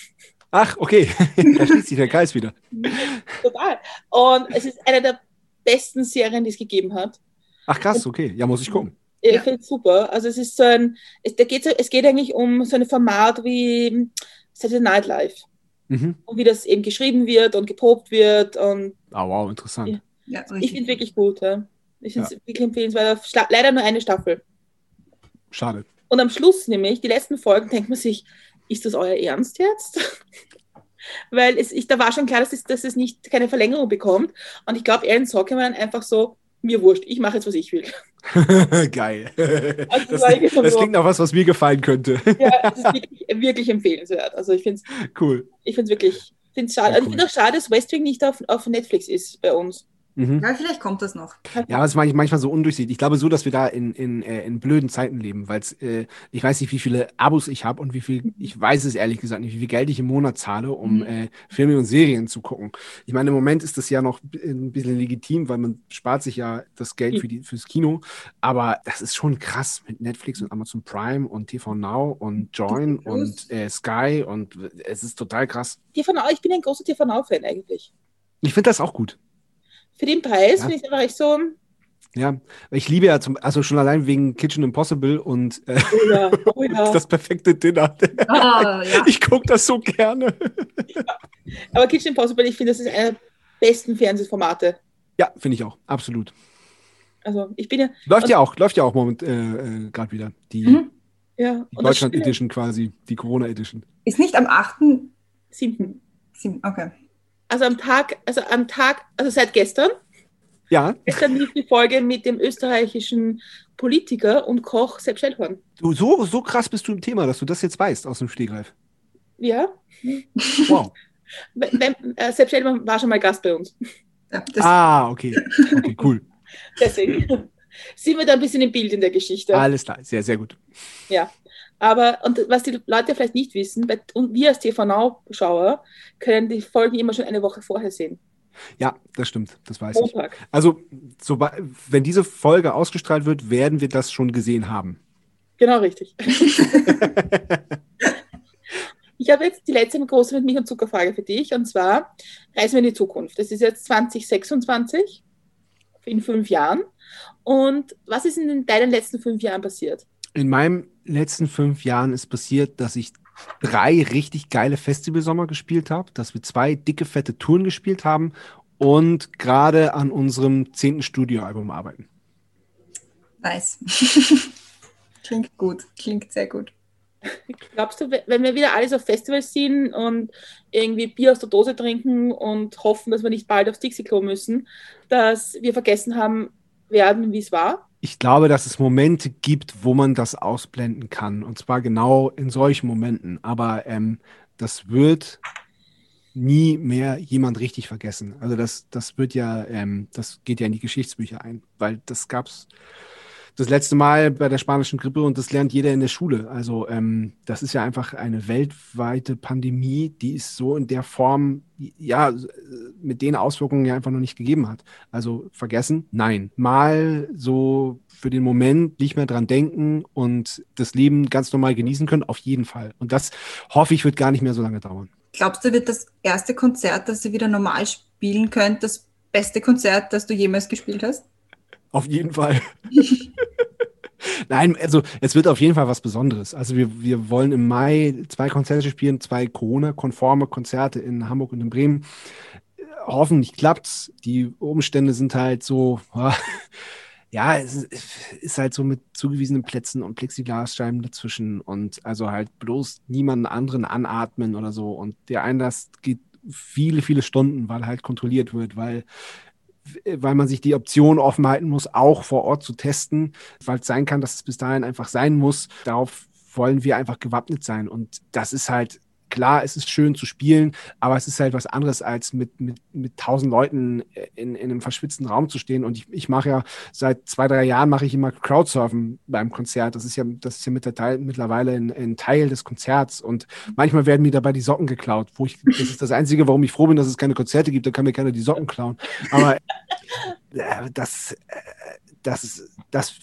Ach, okay. [LAUGHS] da schließt sich der Kreis wieder. [LAUGHS] Total. Und es ist eine der besten Serien, die es gegeben hat. Ach, krass, okay. Ja, muss ich gucken. Ich Ja. finde es super. Also es ist so ein, es, da geht's, es geht eigentlich um so ein Format wie Saturday Night Live. Mhm. Und wie das eben geschrieben wird und geprobt wird. Und Oh, wow, interessant. Ja. Ja, ich finde es wirklich gut. Ja. Ich finde es wirklich empfehlenswert. Leider nur eine Staffel. Schade. Und am Schluss nämlich, die letzten Folgen, denkt man sich, ist das euer Ernst jetzt? [LAUGHS] Weil es, ich, da war schon klar, dass es, dass es nicht keine Verlängerung bekommt. Und ich glaube, Aaron Sorkin war dann einfach so, mir wurscht, ich mache jetzt, was ich will. [LAUGHS] Geil. [LAUGHS] Also Das, war irgendwie so- das klingt nach was, was mir gefallen könnte. Ja, es ist wirklich, wirklich empfehlenswert. Also ich finde es Cool. ich find's wirklich find's schade. Ja, Also ich cool. finde auch schade, dass West Wing nicht auf, auf Netflix ist bei uns. Mhm. Ja, vielleicht kommt das noch. Ja, aber es ist manch- manchmal so undurchsichtig. Ich glaube so, dass wir da in, in, äh, in blöden Zeiten leben, weil äh, ich weiß nicht, wie viele Abos ich habe und wie viel, ich weiß es ehrlich gesagt nicht, wie viel Geld ich im Monat zahle, um Mhm. äh, Filme und Serien zu gucken. Ich meine, im Moment ist das ja noch ein bisschen legitim, weil man spart sich ja das Geld für die, fürs Kino. Aber das ist schon krass mit Netflix und Amazon Prime und TV Now und Join Disney Plus. und äh, Sky und es ist total krass. TV ich bin ein großer TV-Fan eigentlich. Ich finde das auch gut. Für den Preis Ja. finde ich einfach echt so, Ja, ich liebe ja zum, also schon allein wegen Kitchen Impossible und äh, oh ja, oh [LAUGHS] ja. das perfekte Dinner. Ah, ja. [LAUGHS] Ich gucke das so gerne. Aber Kitchen Impossible, ich finde, das ist einer der besten Fernsehformate. Ja, finde ich auch, absolut. Also ich bin ja, Läuft Und- ja auch, läuft ja auch moment äh, äh, gerade wieder. Die, Mhm. ja, die und Deutschland Edition quasi, die Corona Edition. Ist nicht am 8. Siebten. Sieben- Okay. Also am Tag, also am Tag, also seit gestern, Ja, gestern lief die Folge mit dem österreichischen Politiker und Koch Sepp Schellhorn. du, so, so krass bist du im Thema, dass du das jetzt weißt aus dem Stegreif. Ja, Wow. [LAUGHS] wenn, äh, Sepp Schellhorn war schon mal Gast bei uns. Ja, ah, okay. Okay, cool. [LAUGHS] Deswegen sind wir da ein bisschen im Bild in der Geschichte. Alles klar, sehr, sehr gut. Aber, und was die Leute vielleicht nicht wissen, bei, und wir als TV-Now-Schauer können die Folgen immer schon eine Woche vorher sehen. Ja, das stimmt, das weiß ich. Montag. Also, sobald, wenn diese Folge ausgestrahlt wird, werden wir das schon gesehen haben. Genau richtig. [LAUGHS] ich habe jetzt die letzte große mit Milch und Zuckerfrage für dich. Und zwar reisen wir in die Zukunft. Das ist jetzt 2026, in fünf Jahren. Und was ist in deinen letzten fünf Jahren passiert? In meinen letzten fünf Jahren ist passiert, dass ich drei richtig geile Festivalsommer gespielt habe, dass wir zwei dicke, fette Touren gespielt haben und gerade an unserem zehnten Studioalbum arbeiten. nice. [LAUGHS] klingt gut. Klingt sehr gut. Glaubst du, wenn wir wieder alles auf Festivals sind und irgendwie Bier aus der Dose trinken und hoffen, dass wir nicht bald aufs Dixie-Klo müssen, dass wir vergessen haben werden, wie es war? Ich glaube, dass es Momente gibt, wo man das ausblenden kann. Und zwar genau in solchen Momenten. Aber ähm, das wird nie mehr jemand richtig vergessen. Also das, das wird ja, ähm, das geht ja in die Geschichtsbücher ein, weil das gab's das letzte Mal bei der spanischen Grippe und das lernt jeder in der Schule. Also ähm, das ist ja einfach eine weltweite Pandemie, die es so in der Form, ja, mit den Auswirkungen ja einfach noch nicht gegeben hat. Also vergessen? Nein. Mal so für den Moment nicht mehr dran denken und das Leben ganz normal genießen können, auf jeden Fall. Und das hoffe ich, wird gar nicht mehr so lange dauern. Glaubst du, wird das erste Konzert, das ihr wieder normal spielen könnt, das beste Konzert, das du jemals gespielt hast? Auf jeden Fall. [LAUGHS] Nein, also es wird auf jeden Fall was Besonderes. Also wir, wir wollen im Mai zwei Konzerte spielen, zwei Corona-konforme Konzerte in Hamburg und in Bremen. Hoffentlich klappt's. Die Umstände sind halt so, [LAUGHS] ja, es ist halt so mit zugewiesenen Plätzen und Plexiglasscheiben dazwischen und also halt bloß niemanden anderen anatmen oder so. Und der Einlass geht viele, viele Stunden, weil halt kontrolliert wird, weil weil man sich die Option offen halten muss, auch vor Ort zu testen, weil es sein kann, dass es bis dahin einfach sein muss. Darauf wollen wir einfach gewappnet sein. Und das ist halt, klar, es ist schön zu spielen, aber es ist halt was anderes, als mit, mit, mit tausend Leuten in, in einem verschwitzten Raum zu stehen. Und ich, ich mache ja seit zwei, drei Jahren mache ich immer Crowdsurfen beim Konzert. Das ist ja, das ist ja mit Teil, mittlerweile ein, ein Teil des Konzerts. Und manchmal werden mir dabei die Socken geklaut, wo ich, das ist das Einzige, warum ich froh bin, dass es keine Konzerte gibt, da kann mir keiner die Socken klauen. Aber äh, das, äh, das, das,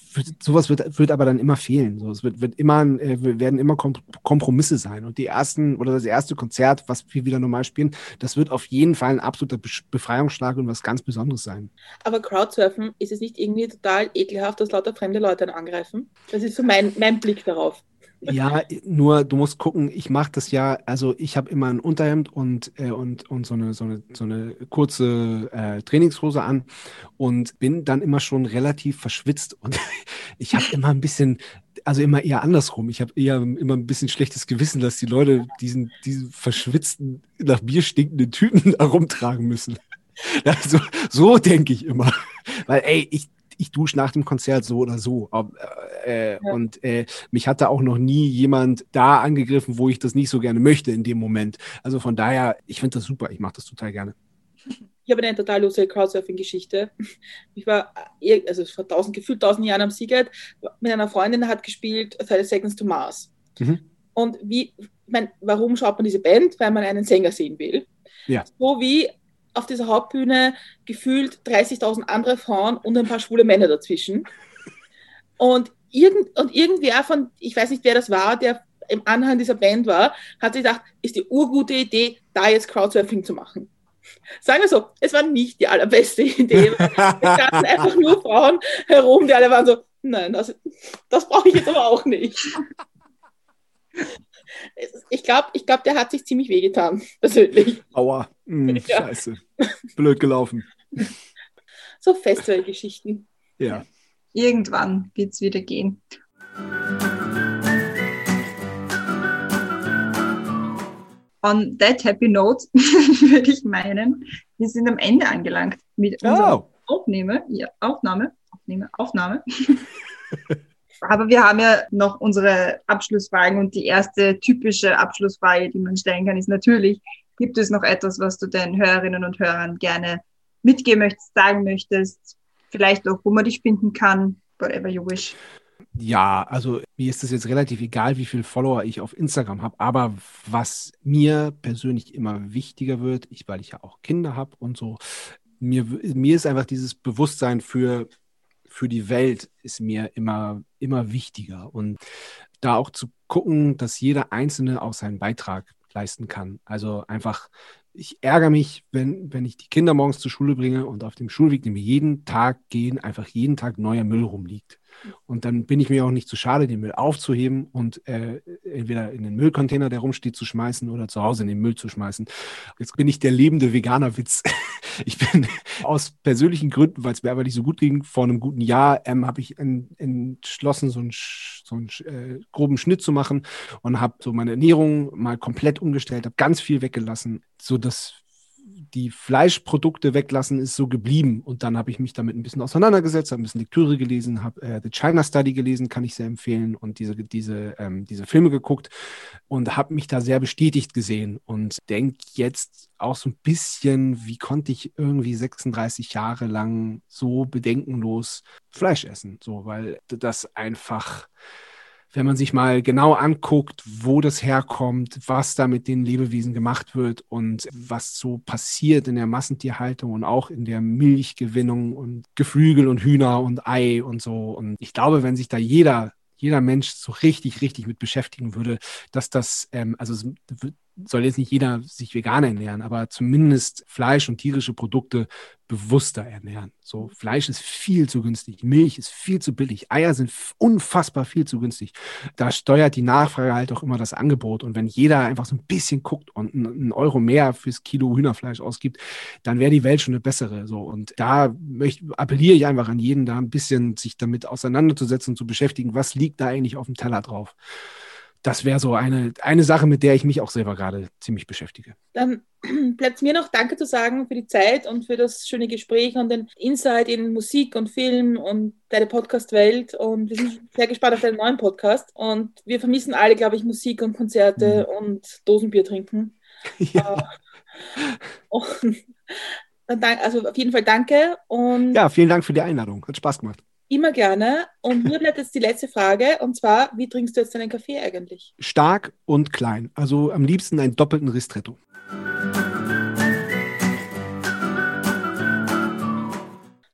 sowas wird, wird aber dann immer fehlen. So, es wird, wird immer, äh, werden immer Kompromisse sein. Und die ersten oder das erste Konzert, was wir wieder normal spielen, das wird auf jeden Fall ein absoluter Befreiungsschlag und was ganz Besonderes sein. Aber Crowdsurfen, ist es nicht irgendwie total ekelhaft, dass lauter fremde Leute angreifen? Das ist so mein, mein Blick darauf. Ja, nur du musst gucken, ich mache das ja, also ich habe immer ein Unterhemd und, äh, und, und so, eine, so, eine, so eine kurze äh, Trainingshose an und bin dann immer schon relativ verschwitzt und [LAUGHS] ich habe immer ein bisschen, also immer eher andersrum. Ich habe eher immer ein bisschen schlechtes Gewissen, dass die Leute diesen, diesen verschwitzten, nach Bier stinkenden Typen [LAUGHS] herumtragen müssen. [LAUGHS] Also, so denke ich immer. Weil, ey, ich, ich dusche nach dem Konzert so oder so. Äh, ja. Und äh, mich hat da auch noch nie jemand da angegriffen, wo ich das nicht so gerne möchte in dem Moment. Also von daher, ich finde das super. Ich mache das total gerne. Ich habe eine total lustige Crowdsurfing-Geschichte. [LAUGHS] Ich war, äh, also vor tausend, gefühlt tausend Jahren am Sieget, mit einer Freundin hat gespielt 30 Seconds to Mars. Mhm. Und wie, ich mein, warum schaut man diese Band? Weil man einen Sänger sehen will. Ja. So wie auf dieser Hauptbühne gefühlt 30.000 andere Frauen und ein paar schwule Männer dazwischen. Und, irgend, und irgendwer von, ich weiß nicht, wer das war, der im Anhang dieser Band war, hat sich gedacht, ist die urgute Idee, da jetzt Crowdsurfing zu machen. Sagen wir so, es war nicht die allerbeste Idee. Es standen [LAUGHS] einfach nur Frauen herum, die alle waren so, nein, das, das brauche ich jetzt aber auch nicht. Ich glaube, ich glaub, der hat sich ziemlich wehgetan, persönlich. Aua, mm, ja. scheiße. Blöd gelaufen. So Festivalgeschichten. Ja. Irgendwann wird es wieder gehen. On that happy note [LAUGHS] würde ich meinen, wir sind am Ende angelangt mit unserer oh. Aufnahme. Ja, Aufnahme. Aufnahme. Aufnahme. [LAUGHS] Aber wir haben ja noch unsere Abschlussfragen und die erste typische Abschlussfrage, die man stellen kann, ist natürlich, gibt es noch etwas, was du den Hörerinnen und Hörern gerne mitgeben möchtest, sagen möchtest, vielleicht auch, wo man dich finden kann, whatever you wish. Ja, also mir ist es jetzt relativ egal, wie viele Follower ich auf Instagram habe, aber was mir persönlich immer wichtiger wird, ich, weil ich ja auch Kinder habe und so, mir, mir ist einfach dieses Bewusstsein für für die Welt ist mir immer, immer wichtiger. Und da auch zu gucken, dass jeder Einzelne auch seinen Beitrag leisten kann. Also einfach, ich ärgere mich, wenn, wenn ich die Kinder morgens zur Schule bringe und auf dem Schulweg, den wir jeden Tag gehen, einfach jeden Tag neuer Müll rumliegt. Und dann bin ich mir auch nicht zu schade, den Müll aufzuheben und äh, entweder in den Müllcontainer, der rumsteht, zu schmeißen oder zu Hause in den Müll zu schmeißen. Jetzt bin ich der lebende Veganer-Witz. [LAUGHS] Ich bin [LAUGHS] aus persönlichen Gründen, weil es mir einfach nicht so gut ging, vor einem guten Jahr ähm, habe ich en, entschlossen, so einen, so einen äh, groben Schnitt zu machen und habe so meine Ernährung mal komplett umgestellt, habe ganz viel weggelassen, so dass die Fleischprodukte weglassen ist so geblieben. Und dann habe ich mich damit ein bisschen auseinandergesetzt, habe ein bisschen Lektüre gelesen, habe äh, The China Study gelesen, kann ich sehr empfehlen, und diese, diese, ähm, diese Filme geguckt und habe mich da sehr bestätigt gesehen und denke jetzt auch so ein bisschen, wie konnte ich irgendwie 36 Jahre lang so bedenkenlos Fleisch essen? So, weil das einfach wenn man sich mal genau anguckt, wo das herkommt, was da mit den Lebewesen gemacht wird und was so passiert in der Massentierhaltung und auch in der Milchgewinnung und Geflügel und Hühner und Ei und so. Und ich glaube, wenn sich da jeder jeder Mensch so richtig, richtig mit beschäftigen würde, dass das, ähm, also soll jetzt nicht jeder sich vegan ernähren, aber zumindest Fleisch und tierische Produkte bewusster ernähren. So, Fleisch ist viel zu günstig, Milch ist viel zu billig, Eier sind unfassbar viel zu günstig. Da steuert die Nachfrage halt auch immer das Angebot. Und wenn jeder einfach so ein bisschen guckt und einen Euro mehr fürs Kilo Hühnerfleisch ausgibt, dann wäre die Welt schon eine bessere. So, und da möchte, appelliere ich einfach an jeden, da ein bisschen sich damit auseinanderzusetzen und zu beschäftigen, was liegt da eigentlich auf dem Teller drauf das wäre so eine, eine Sache, mit der ich mich auch selber gerade ziemlich beschäftige. Dann [CLEARS THROAT] bleibt mir noch Danke zu sagen für die Zeit und für das schöne Gespräch und den Insight in Musik und Film und deine Podcast-Welt. Und wir sind [LAUGHS] sehr gespannt auf deinen neuen Podcast. Und wir vermissen alle, glaube ich, Musik und Konzerte mhm. und Dosenbier trinken. [LAUGHS] Ja. Äh, und [LAUGHS] also auf jeden Fall danke. Und ja, vielen Dank für die Einladung. Hat Spaß gemacht. Immer gerne. Und mir bleibt jetzt die letzte Frage. Und zwar, wie trinkst du jetzt deinen Kaffee eigentlich? Stark und klein. Also am liebsten einen doppelten Ristretto.